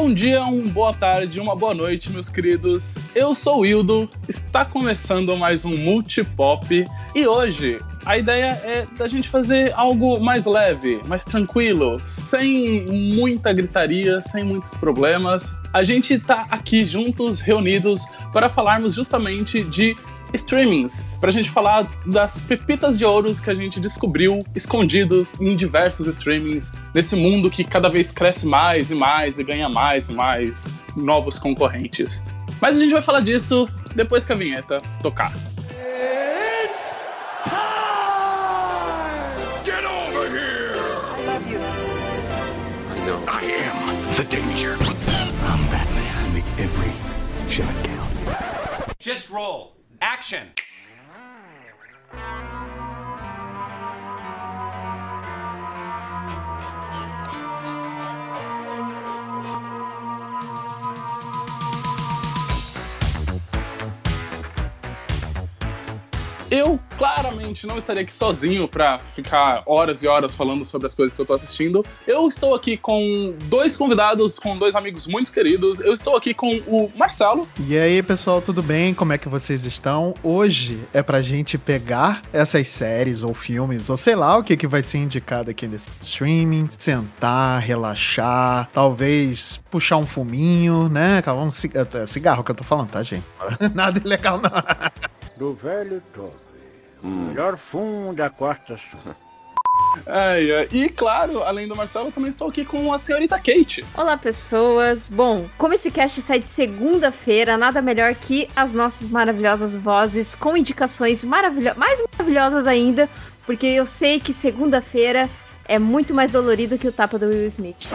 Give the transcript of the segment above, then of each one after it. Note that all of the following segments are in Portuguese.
bom dia, uma boa tarde, uma boa noite, meus queridos. Eu sou o Hildo, está começando mais um Multipop e hoje a ideia é da gente fazer algo mais leve, mais tranquilo, sem muita gritaria, sem muitos problemas. A gente tá aqui juntos, reunidos, para falarmos justamente de streamings, pra gente falar das pepitas de ouros que a gente descobriu escondidos em diversos streamings, nesse mundo que cada vez cresce mais e mais e ganha mais e mais novos concorrentes. Mas a gente vai falar disso depois que a vinheta tocar. Get over here! I love you. I know. I am the danger. I'm Batman. Make every shot count. Just roll. Action. Eu claramente não estaria aqui sozinho pra ficar horas e horas falando sobre as coisas que eu tô assistindo. Eu estou aqui com dois convidados, com dois amigos muito queridos. Eu estou aqui com o Marcelo. E aí, pessoal, tudo bem? Como é que vocês estão? Hoje é pra gente pegar essas séries ou filmes, ou sei lá o que, que vai ser indicado aqui nesse streaming, sentar, relaxar, talvez puxar um fuminho, né? Um cigarro, cigarro que eu tô falando, tá, gente? Nada ilegal, não. Do velho Toby. O melhor fumo da quarta sua. Ai, ai. E claro, além do Marcelo, eu também estou aqui com a senhorita Kate. Olá, pessoas. Bom, como esse cast sai de segunda-feira, nada melhor que as nossas maravilhosas vozes com indicações maravilhosas, mais maravilhosas ainda, porque eu sei que segunda-feira é muito mais dolorido que o tapa do Will Smith.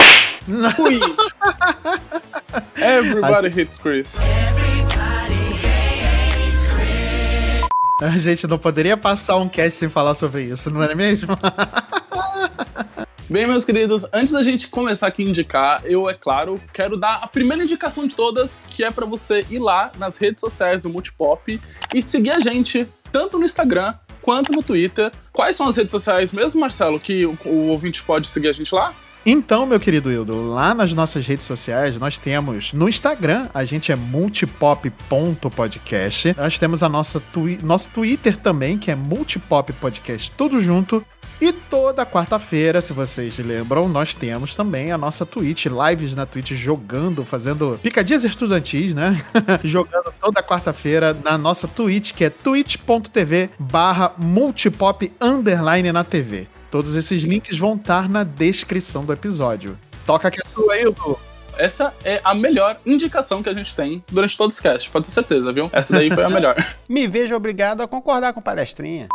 Ui! Everybody hits Chris. A gente não poderia passar um cast sem falar sobre isso, não é mesmo? Bem, meus queridos, antes da gente começar aqui a indicar, eu, é claro, quero dar a primeira indicação de todas, que é para você ir lá nas redes sociais do Multipop e seguir a gente, tanto no Instagram quanto no Twitter. Quais são as redes sociais mesmo, Marcelo, que o, o ouvinte pode seguir a gente lá? Então, meu querido Hildo, lá nas nossas redes sociais, nós temos no Instagram, a gente é multipop.podcast. Nós temos a nossa twi nosso Twitter também, que é multipop podcast, tudo junto. E toda quarta-feira, se vocês lembram, nós temos também a nossa Twitch, lives na Twitch jogando, fazendo picadinhas estudantis, né? jogando toda quarta-feira na nossa Twitch, que é twitch.tv barra multipop underline na TV. Todos esses links vão estar na descrição do episódio. Toca que é sua, Hildo. Essa é a melhor indicação que a gente tem durante todo esse cast, pode ter certeza, viu? Essa daí foi a melhor. Me vejo obrigado a concordar com palestrinha.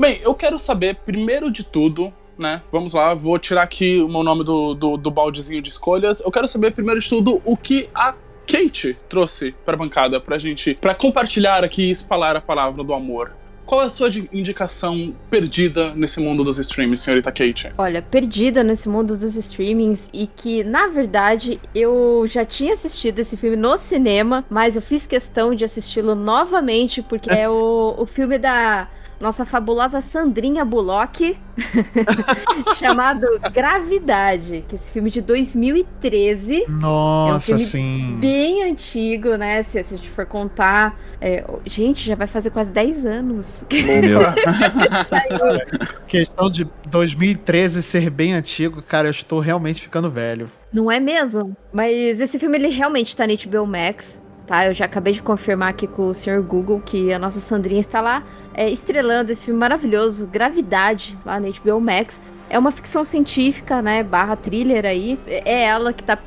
Bem, eu quero saber, primeiro de tudo, né? Vamos lá, vou tirar aqui o meu nome do, do, do baldezinho de escolhas. Eu quero saber, primeiro de tudo, o que a Kate trouxe para a bancada pra gente, para compartilhar aqui e espalhar a palavra do amor. Qual é a sua indicação perdida nesse mundo dos streamings, senhorita Kate? Olha, perdida nesse mundo dos streamings e que, na verdade, eu já tinha assistido esse filme no cinema, mas eu fiz questão de assisti-lo novamente porque é o, o filme da nossa fabulosa Sandrinha Bullock, chamado Gravidade, que é esse filme de 2013. Nossa, é um filme sim. Bem antigo, né? Se, se a gente for contar. É, gente, já vai fazer quase 10 anos. Meu Questão de 2013 ser bem antigo, cara, eu estou realmente ficando velho. Não é mesmo? Mas esse filme, ele realmente tá no HBO Max tá? Eu já acabei de confirmar aqui com o senhor Google que a nossa Sandrinha está lá é, estrelando esse filme maravilhoso, Gravidade, lá na HBO Max. É uma ficção científica, né, barra thriller aí. É ela que tá,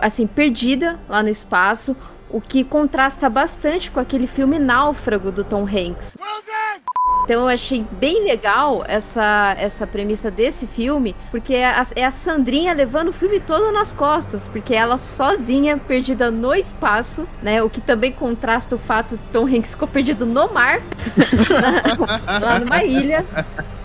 assim, perdida lá no espaço, o que contrasta bastante com aquele filme Náufrago do Tom Hanks. Então eu achei bem legal essa, essa premissa desse filme, porque é a, é a Sandrinha levando o filme todo nas costas, porque ela sozinha, perdida no espaço, né? O que também contrasta o fato de Tom Hanks ficou perdido no mar, lá numa ilha.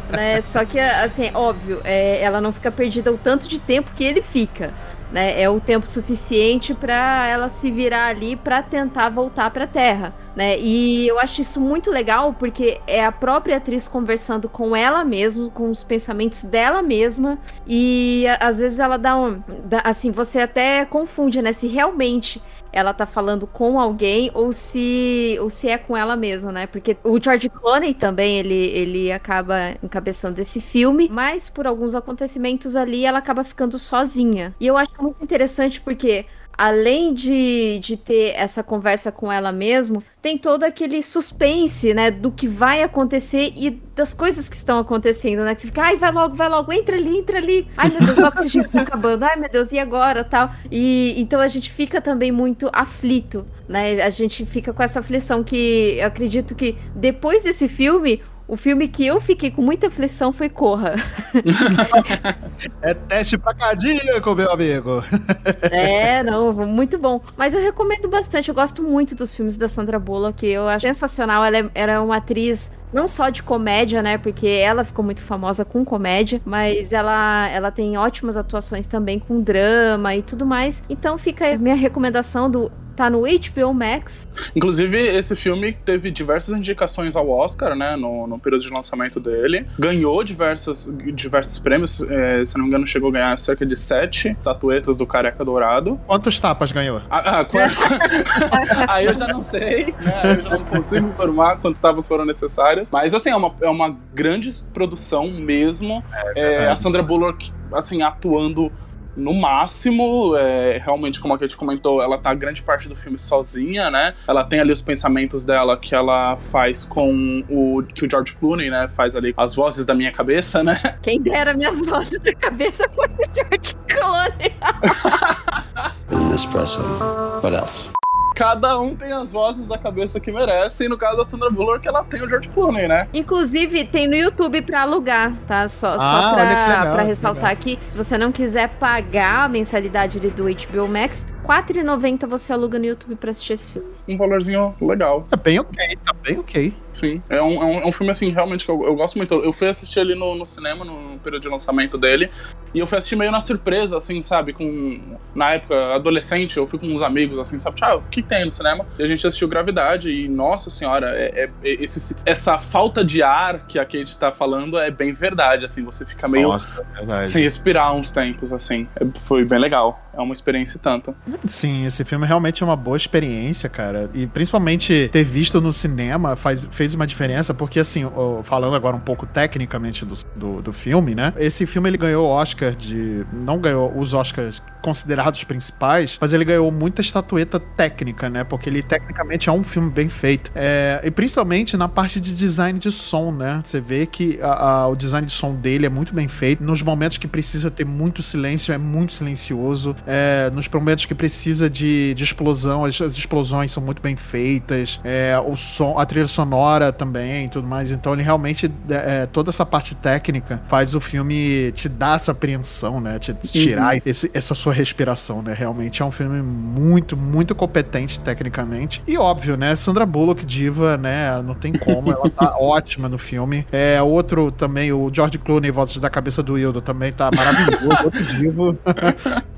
Né? Só que, assim, óbvio, é, ela não fica perdida o tanto de tempo que ele fica. Né? É o tempo suficiente para ela se virar ali para tentar voltar para a Terra, né? E eu acho isso muito legal porque é a própria atriz conversando com ela mesma, com os pensamentos dela mesma e às vezes ela dá um, dá, assim, você até confunde, né? Se realmente ela tá falando com alguém ou se ou se é com ela mesma, né? Porque o George Clooney também ele, ele acaba encabeçando esse filme, mas por alguns acontecimentos ali ela acaba ficando sozinha. E eu acho muito interessante porque além de, de ter essa conversa com ela mesmo, tem todo aquele suspense, né, do que vai acontecer e das coisas que estão acontecendo, né? Que você fica, ai, vai logo, vai logo, entra ali, entra ali. Ai, meu Deus, o oxigênio tá acabando. Ai, meu Deus, e agora, tal. E então a gente fica também muito aflito, né? A gente fica com essa aflição que eu acredito que depois desse filme o filme que eu fiquei com muita aflição foi Corra. é teste pra cardíaco, meu amigo. é, não, muito bom. Mas eu recomendo bastante, eu gosto muito dos filmes da Sandra Bullock, eu acho sensacional. Ela é, era uma atriz não só de comédia, né? Porque ela ficou muito famosa com comédia, mas ela, ela tem ótimas atuações também com drama e tudo mais. Então fica a minha recomendação do tá no HBO Max. Inclusive, esse filme teve diversas indicações ao Oscar, né, no, no período de lançamento dele. Ganhou diversos, diversos prêmios, é, se não me engano, chegou a ganhar cerca de sete estatuetas do Careca Dourado. Quantos tapas ganhou? Ah, ah, Aí eu já não sei, né, eu já não consigo informar quantos tapas foram necessários. Mas, assim, é uma, é uma grande produção mesmo. É, é, a Sandra Bullock, assim, atuando no máximo. É, realmente, como a Kate comentou, ela tá grande parte do filme sozinha, né? Ela tem ali os pensamentos dela que ela faz com o que o George Clooney, né? Faz ali as vozes da minha cabeça, né? Quem dera minhas vozes da cabeça fosse o George Clooney. Espresso. What else? Cada um tem as vozes da cabeça que merece. E no caso da Sandra Bullock, ela tem o George Clooney, né? Inclusive, tem no YouTube pra alugar, tá? Só, ah, só pra, legal, pra ressaltar aqui. Se você não quiser pagar a mensalidade do HBO Max, R$4,90 você aluga no YouTube pra assistir esse filme. Um valorzinho legal. Tá bem ok, tá bem ok. Sim, é um, é um, é um filme assim, realmente, que eu, eu, gosto muito. Eu fui assistir ali no, no cinema, no período de lançamento dele, e eu fui assistir meio na surpresa, assim, sabe? Com. Na época, adolescente, eu fui com uns amigos, assim, sabe? Tchau, o que tem no cinema? E a gente assistiu Gravidade, e nossa senhora, é, é, é esse, essa falta de ar que a Kate tá falando é bem verdade, assim, você fica meio. Nossa, é sem respirar uns tempos, assim. É, foi bem legal. É uma experiência e tanto. Sim, esse filme realmente é uma boa experiência, cara. E principalmente ter visto no cinema faz, fez uma diferença, porque assim, falando agora um pouco tecnicamente do, do, do filme, né? Esse filme ele ganhou Oscar de. Não ganhou os Oscars considerados principais, mas ele ganhou muita estatueta técnica, né? Porque ele tecnicamente é um filme bem feito. É, e principalmente na parte de design de som, né? Você vê que a, a, o design de som dele é muito bem feito. Nos momentos que precisa ter muito silêncio, é muito silencioso. É, nos momentos que precisa de, de explosão, as, as, explosões são muito bem feitas. É, o som, a trilha sonora também tudo mais. Então ele realmente, é, toda essa parte técnica faz o filme te dar essa apreensão, né? Te tirar uhum. esse, essa sua respiração, né? Realmente é um filme muito, muito competente tecnicamente. E óbvio, né? Sandra Bullock, diva, né? Não tem como, ela tá ótima no filme. É, outro também, o George Clooney, Vozes da Cabeça do Hildo, também tá maravilhoso, outro divo.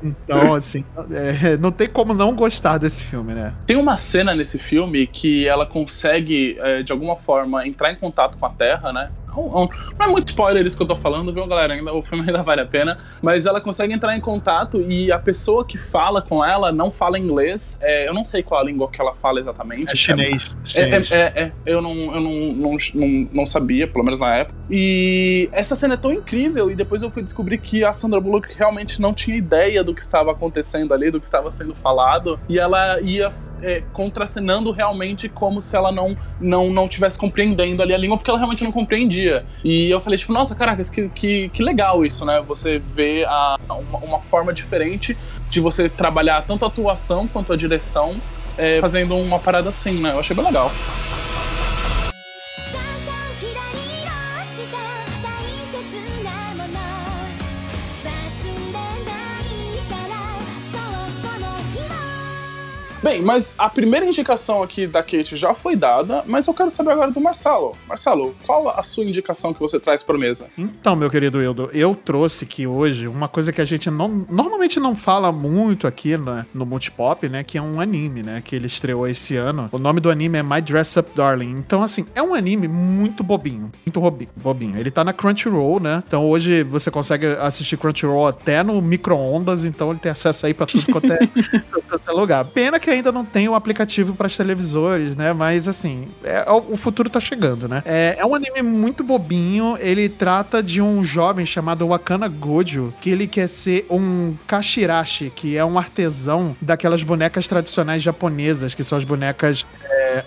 então, assim, é, não tem como não gostar desse filme, né? Tem uma cena nesse filme que ela consegue, é, de alguma forma, entrar em contato com a Terra, né? Não, não é muito spoiler isso que eu tô falando, viu, galera? Ainda, o filme ainda vale a pena. Mas ela consegue entrar em contato e a pessoa que fala com ela não fala inglês. É, eu não sei qual a língua que ela fala exatamente. É chinês. É, chinês. É, é, é, eu, não, eu não, não, não, não, sabia, pelo menos na época. E essa cena é tão incrível. E depois eu fui descobrir que a Sandra Bullock realmente não tinha ideia do que estava acontecendo ali, do que estava sendo falado. E ela ia é, contracenando realmente como se ela não, não, não tivesse compreendendo ali a língua, porque ela realmente não compreendia dia. E eu falei, tipo, nossa, caraca, que, que, que legal isso, né? Você vê a, uma, uma, forma diferente de você trabalhar tanto a atuação quanto a direção é, fazendo uma parada assim, né? Eu achei bem legal. Bem, mas a primeira indicação aqui da Kate já foi dada, mas eu quero saber agora do Marcelo. Marcelo, qual a sua indicação que você traz pra mesa? Então, meu querido Hildo, eu trouxe aqui hoje uma coisa que a gente não, normalmente não fala muito aqui na- no Multipop, né? Que é um anime, né? Que ele estreou esse ano. O nome do anime é My Dress Up Darling. Então, assim, é um anime muito bobinho. Muito bobinho. Ele tá na Crunchyroll, né? Então hoje você consegue assistir Crunchyroll até no micro-ondas, então ele tem acesso aí pra tudo quanto é, quanto é lugar. Pena que ainda não tem o aplicativo pras televisores, né? Mas assim, é- o futuro tá chegando, né? É, é um anime muito bobinho. Ele trata de um jovem chamado Wakana Gojo, que ele quer ser um kashirashi, que é um artesão daquelas bonecas tradicionais japonesas, que são as bonecas é,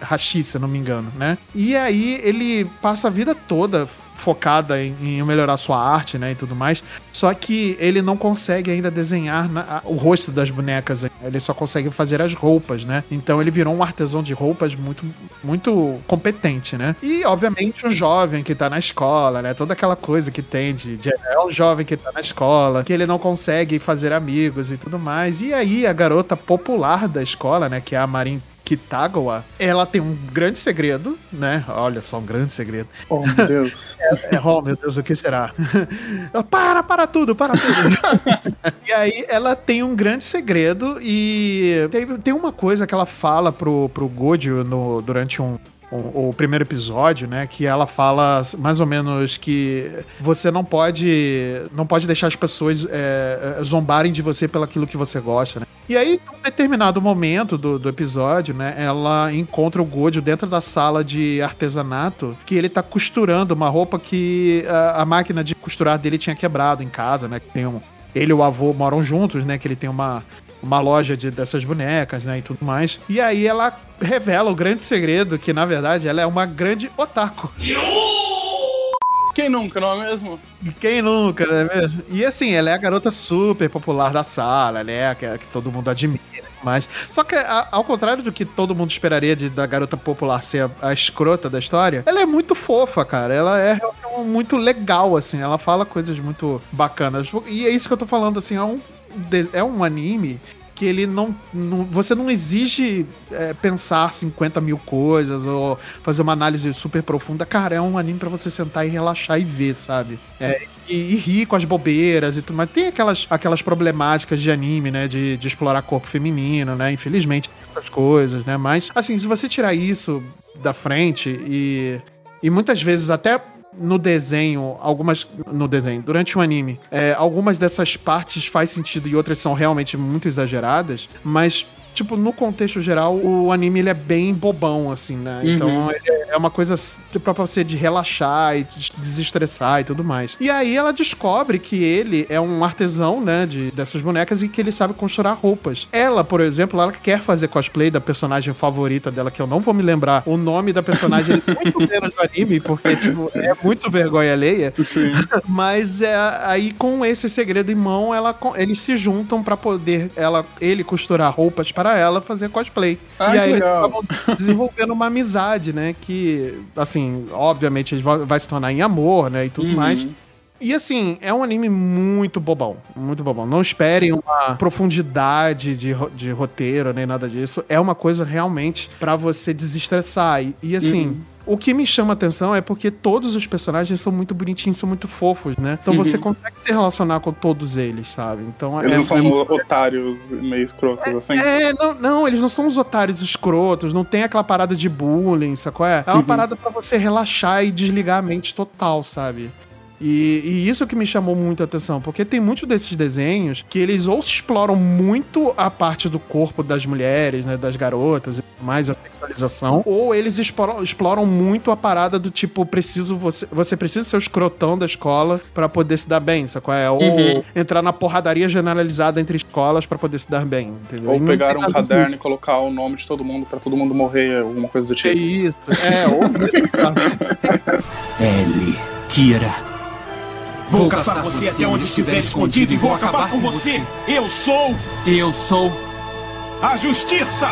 hashi, se não me engano, né? E aí ele passa a vida toda focada em, em melhorar sua arte, né, e tudo mais. Só que ele não consegue ainda desenhar na- a- o rosto das bonecas. Ele só consegue fazer as roupas, né? Então ele virou um artesão de roupas muito, muito competente, né? E obviamente um jovem que tá na escola, né? Toda aquela coisa que tem de, de é um jovem que tá na escola, que ele não consegue fazer amigos e tudo mais. E aí a garota popular da escola, né, que é a Marin Kitagawa, ela tem um grande segredo, né? Olha só, um grande segredo. Oh, meu Deus. É, oh, meu Deus, o que será? para, para tudo, para tudo. e aí ela tem um grande segredo e tem, uma coisa que ela fala pro, pro Gojo no, durante um. O, o primeiro episódio, né, que ela fala mais ou menos que você não pode não pode deixar as pessoas é, é, zombarem de você pelo aquilo que você gosta, né? E aí, em um determinado momento do, do episódio, né, ela encontra o Gojo dentro da sala de artesanato, que ele tá costurando uma roupa que a, a máquina de costurar dele tinha quebrado em casa, né? Tem um, ele e o avô moram juntos, né? Que ele tem uma, uma loja de, dessas bonecas, né? E tudo mais. E aí ela revela o grande segredo, que na verdade ela é uma grande otaku. Quem nunca, não é mesmo? Quem nunca, não é mesmo? E assim, ela é a garota super popular da sala, né? Que, que todo mundo admira mais. Só que, a- ao contrário do que todo mundo esperaria de, da garota popular ser a, a escrota da história, ela é muito fofa, cara. Ela é muito legal, assim. Ela fala coisas muito bacanas. E é isso que eu tô falando, assim. É um, é um anime que ele não, não- você não exige é, pensar 50 mil coisas ou fazer uma análise super profunda. Cara, é um anime pra você sentar e relaxar e ver, sabe? É, e, e rir com as bobeiras e tudo, mas tem aquelas, aquelas problemáticas de anime, né? De, de explorar corpo feminino, né? Infelizmente, essas coisas, né? Mas, assim, se você tirar isso da frente e, e muitas vezes até no desenho, algumas. No desenho, durante o anime, é, algumas dessas partes faz sentido e outras são realmente muito exageradas, mas. Tipo, no contexto geral, o anime ele é bem bobão, assim, né? Então ele é é uma coisa tipo, pra você de relaxar e des- desestressar e tudo mais. E aí ela descobre que ele é um artesão, né, de, dessas bonecas e que ele sabe costurar roupas. Ela, por exemplo, ela quer fazer cosplay da personagem favorita dela, que eu não vou me lembrar o nome da personagem, muito menos do anime, porque, tipo, é muito vergonha alheia. Sim. Mas é, aí, com esse segredo em mão, ela, eles se juntam pra poder ela, ele costurar roupas para ela fazer cosplay. Ah, e aí eles acabam desenvolvendo uma amizade, né? Que, assim, obviamente eles vão- vai se tornar em amor, né? E tudo Uhum. mais. E assim, é um anime muito bobão. Muito bobão. Não esperem uma profundidade de, de roteiro nem nada disso. É uma coisa realmente pra você desestressar. E, e, assim. Uhum. O que me chama atenção é porque todos os personagens são muito bonitinhos, são muito fofos, né? Então você consegue se relacionar com todos eles, sabe? Então Uhum. Eles é, não são é- otários meio escrotos, assim. é, não, não, eles não são os otários escrotos, não tem aquela parada de bullying, sacou? É, é uma parada pra você relaxar e desligar a mente total, sabe? E, e isso que me chamou muito a atenção, porque tem muitos desses desenhos que eles ou exploram muito a parte do corpo das mulheres, né, das garotas, e mais a sexualização, ou eles exploram, exploram muito a parada do tipo, preciso você, você precisa ser o escrotão da escola pra poder se dar bem, sacou? É, ou Uhum. entrar na porradaria generalizada entre escolas pra poder se dar bem, entendeu? E Ou pegar um caderno e disso. colocar o nome de todo mundo pra todo mundo morrer, alguma coisa do É tipo. isso, é, ou isso? Ellie, Kira. Vou caçar você até onde estiver escondido e vou acabar com você. Eu sou Eu sou. a justiça!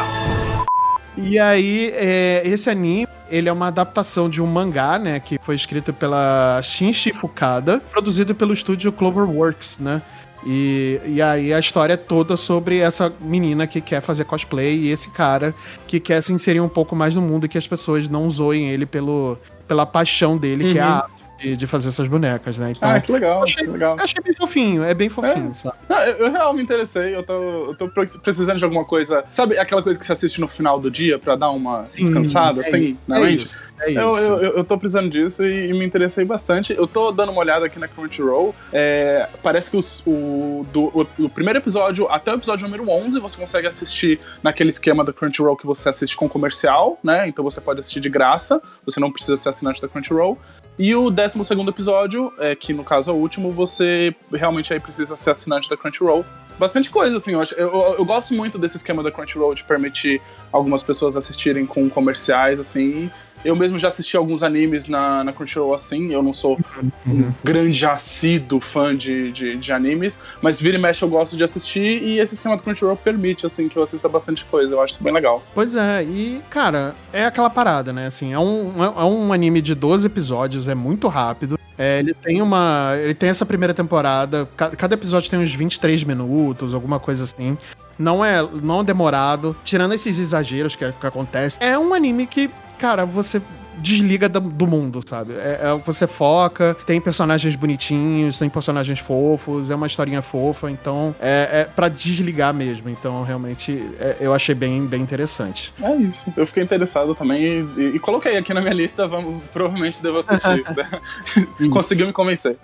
E aí, é, esse anime, ele é uma adaptação de um mangá, né, que foi escrito pela Shinji Fukada, produzido pelo estúdio Cloverworks, né? E, e aí a história é toda sobre essa menina que quer fazer cosplay e esse cara que quer se inserir um pouco mais no mundo e que as pessoas não zoem ele pelo, pela paixão dele, que é a Uhum. De, de fazer essas bonecas, né? Então, Ah, que legal, achei, que legal. achei bem fofinho, é bem fofinho, sabe? Não, eu, eu realmente me interessei, eu tô, eu tô pre- precisando de alguma coisa. Sabe aquela coisa que você assiste no final do dia pra dar uma descansada, é assim, na é mente? isso, é Eu, isso. eu, eu, eu tô precisando disso e, e me interessei bastante. Eu tô dando uma olhada aqui na Crunchyroll. É, parece que os- o, do, o, o primeiro episódio até o episódio número 11 você consegue assistir naquele esquema da Crunchyroll que você assiste com comercial, né? Então você pode assistir de graça, você não precisa ser assinante da Crunchyroll. E o 12 episódio, é, que no caso é o último, você realmente aí precisa ser assinante da Crunchyroll. Bastante coisa, assim, eu, acho, eu, eu- gosto muito desse esquema da Crunchyroll de permitir algumas pessoas assistirem com comerciais, assim. Eu mesmo já assisti alguns animes na, na Crunchyroll assim, eu não sou um grande assíduo fã de, de, de animes, mas vira e mexe eu gosto de assistir e esse esquema do Crunchyroll permite, assim, que eu assista bastante coisa, eu acho isso bem legal. Pois é, e, cara, é aquela parada, né? Assim, é um, é um anime de 12 episódios, é muito rápido. É, ele tem uma. Ele tem essa primeira temporada. ca- Cada episódio tem uns 23 minutos, alguma coisa assim. Não é, não é demorado. Tirando esses exageros que, que acontecem. É um anime que, cara, você desliga do, do mundo, sabe? É, é- você foca, tem personagens bonitinhos, tem personagens fofos, é uma historinha fofa, então é, é para desligar mesmo. Então, realmente, é- eu achei bem, bem interessante. É isso. Eu fiquei interessado também e, e coloquei aqui na minha lista, vamos, provavelmente devo assistir. Conseguiu me convencer.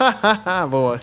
Boa.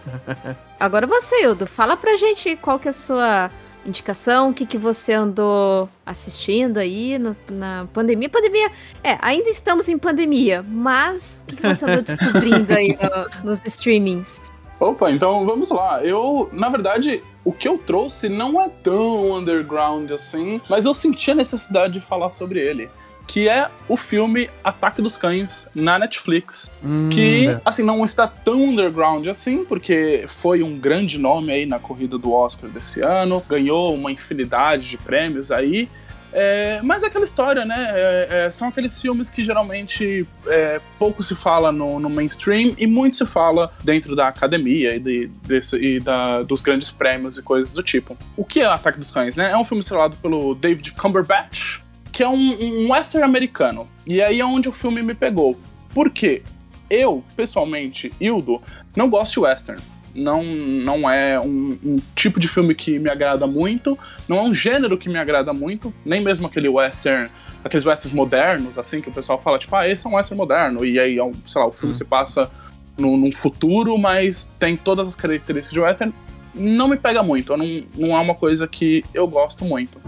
Agora você, Ildo, fala pra gente qual que é a sua indicação, o que, que você andou assistindo aí no- na pandemia. Pandemia, é, ainda estamos em pandemia, mas o que, que você andou descobrindo aí no- nos streamings? Opa, então vamos lá. Eu, na verdade, o que eu trouxe não é tão underground assim, mas eu senti a necessidade de falar sobre ele. Que é o filme Ataque dos Cães na Netflix. Hum, que, é. assim, não está tão underground assim, porque foi um grande nome aí na corrida do Oscar desse ano, ganhou uma infinidade de prêmios aí. É, mas é aquela história, né? É, é, são aqueles filmes que geralmente é, pouco se fala no, no mainstream e muito se fala dentro da academia e, de- desse- e da- dos grandes prêmios e coisas do tipo. O que é Ataque dos Cães, né? É um filme estrelado pelo David Cumberbatch, que é um, um western americano. E aí é onde o filme me pegou. Por quê? Eu, pessoalmente, Hildo, não gosto de western. Não, não é um, um tipo de filme que me agrada muito, não é um gênero que me agrada muito, nem mesmo aquele western, aqueles westerns modernos, assim, que o pessoal fala, tipo, ah, esse é um western moderno, e aí, é sei lá, o filme se passa num, num futuro, mas tem todas as características de western. Não me pega muito, não, não é uma coisa que eu gosto muito.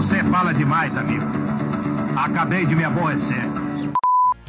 Você fala demais, amigo. Acabei de me aborrecer.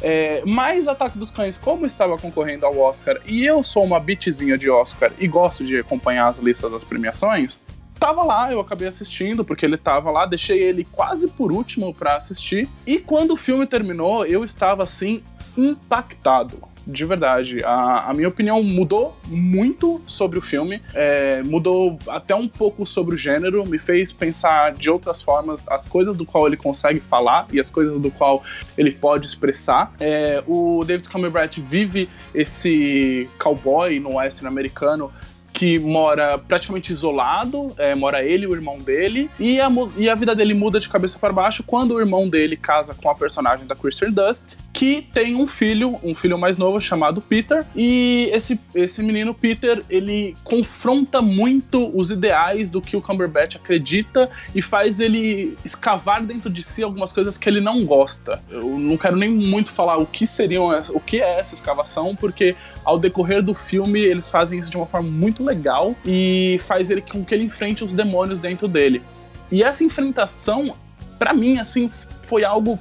É, mas Ataque dos Cães, como estava concorrendo ao Oscar, e eu sou uma bitzinha de Oscar e gosto de acompanhar as listas das premiações, tava lá, eu acabei assistindo, porque ele tava lá, deixei ele quase por último pra assistir. E quando o filme terminou, eu estava assim, impactado. De verdade, a, a minha opinião mudou muito sobre o filme, é, mudou até um pouco sobre o gênero, me fez pensar de outras formas as coisas do qual ele consegue falar e as coisas do qual ele pode expressar. É, o David Cumberbatch vive esse cowboy no western americano que mora praticamente isolado, é, mora ele e o irmão dele, e a, e a vida dele muda de cabeça para baixo quando o irmão dele casa com a personagem da Kristen Dust, que tem um filho, um filho mais novo chamado Peter, e esse, esse menino Peter, ele confronta muito os ideais do que o Cumberbatch acredita e faz ele escavar dentro de si algumas coisas que ele não gosta. Eu não quero nem muito falar o que seriam, o que é essa escavação, porque ao decorrer do filme eles fazem isso de uma forma muito legal e faz ele com que ele enfrente os demônios dentro dele. E essa enfrentação, pra mim, assim, foi algo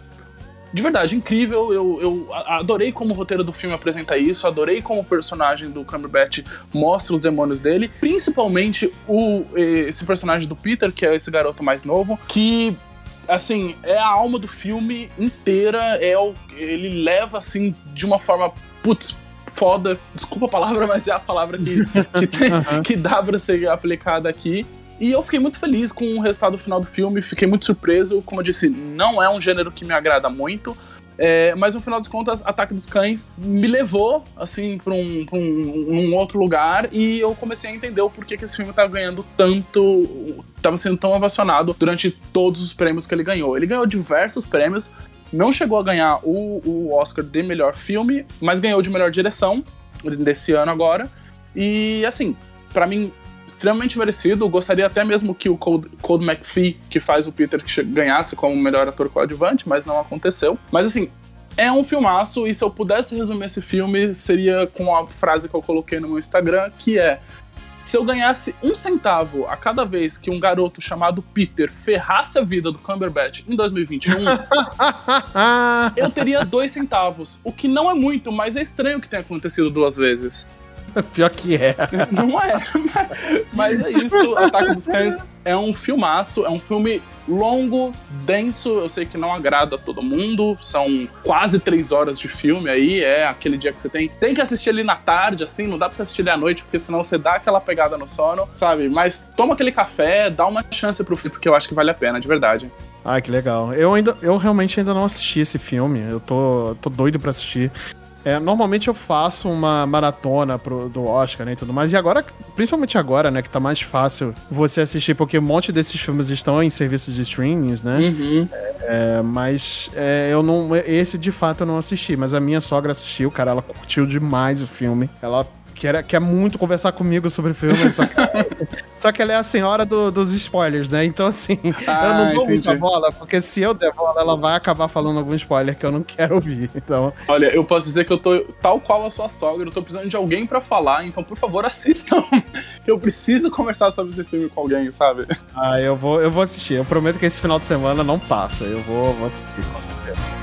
de verdade incrível. Eu, eu adorei como o roteiro do filme apresenta isso, adorei como o personagem do Cumberbatch mostra os demônios dele, principalmente o eh, esse personagem do Peter, que é esse garoto mais novo, que assim, é a alma do filme inteira, é o, ele leva assim de uma forma putz, foda, desculpa a palavra, mas é a palavra que, que, tem- que dá pra ser aplicada aqui. E eu fiquei muito feliz com o resultado final do filme, fiquei muito surpreso. Como eu disse, não é um gênero que me agrada muito. É, mas no final das contas, Ataque dos Cães me levou, assim, pra um, pra um, um outro lugar e eu comecei a entender o porquê que esse filme tá ganhando tanto. tava sendo tão ovacionado durante todos os prêmios que ele ganhou. Ele ganhou diversos prêmios, não chegou a ganhar o, o Oscar de melhor filme, mas ganhou de melhor direção desse ano agora. E assim, para mim, extremamente merecido. Gostaria até mesmo que o Cold, Cold McPhee, que faz o Peter, ganhasse como melhor ator coadjuvante, mas não aconteceu. Mas assim, é um filmaço e se eu pudesse resumir esse filme, seria com a frase que eu coloquei no meu Instagram, que é se eu ganhasse um centavo a cada vez que um garoto chamado Peter ferrasse a vida do Cumberbatch em 2021, eu teria dois centavos. O que não é muito, mas é estranho que tenha acontecido duas vezes. Pior que é. Não é, mas é isso. Ataque dos Cães é um filmaço, é um filme longo, denso. Eu sei que não agrada a todo mundo. São quase três horas de filme aí. É aquele dia que você tem. Tem que assistir ele na tarde, assim. Não dá pra você assistir ele à noite, porque senão você dá aquela pegada no sono, sabe? Mas toma aquele café, dá uma chance pro filme, porque eu acho que vale a pena, de verdade. Ah, que legal. Eu ainda, eu realmente ainda não assisti esse filme. Eu tô, tô doido pra assistir. É, normalmente eu faço uma maratona pro, do Oscar né, e tudo mais. E agora, principalmente agora, né, que tá mais fácil você assistir, porque um monte desses filmes estão em serviços de streamings, né? Uhum. É, mas é, eu não. Esse de fato eu não assisti, mas a minha sogra assistiu, cara, ela curtiu demais o filme. Ela quer, quer muito conversar comigo sobre o filme, só que, só que ela é a senhora do, dos spoilers, né? Então, assim, Ah, eu não dou entendi. muita bola, porque se eu der bola, ela vai acabar falando algum spoiler que eu não quero ouvir. Então, Olha, eu posso dizer que eu tô tal qual a sua sogra, eu tô precisando de alguém pra falar, então por favor assistam. que eu preciso conversar sobre esse filme com alguém, sabe? ah, eu vou, eu vou assistir. Eu prometo que esse final de semana não passa. Eu vou, vou assistir, com certeza.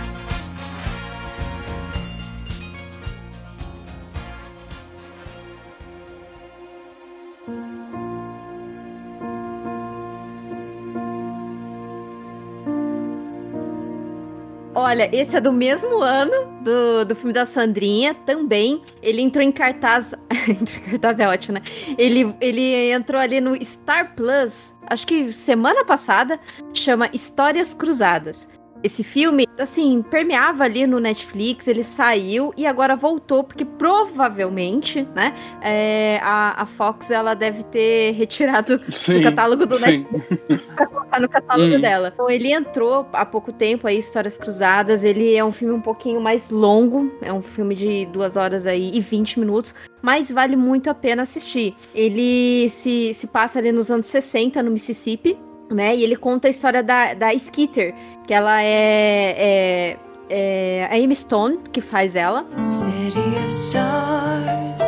Olha, esse é do mesmo ano do, do filme da Sandrinha, também. Ele entrou em cartaz. entrou em cartaz é ótimo, né? Ele, ele entrou ali no Star Plus, acho que semana passada, chama Histórias Cruzadas. Esse filme, assim, permeava ali no Netflix, ele saiu e agora voltou, porque provavelmente, né, é, a, a Fox, ela deve ter retirado do catálogo do sim. Netflix pra colocar no catálogo Hum. dela. Então, ele entrou há pouco tempo aí, Histórias Cruzadas. Ele é um filme um pouquinho mais longo, é um filme de duas horas aí e 20 minutos, mas vale muito a pena assistir. Ele se, se passa ali nos anos 60, no Mississippi, né? E ele conta a história da, da Skeeter, que ela é, é, é a Amy Stone, que faz ela. City of stars,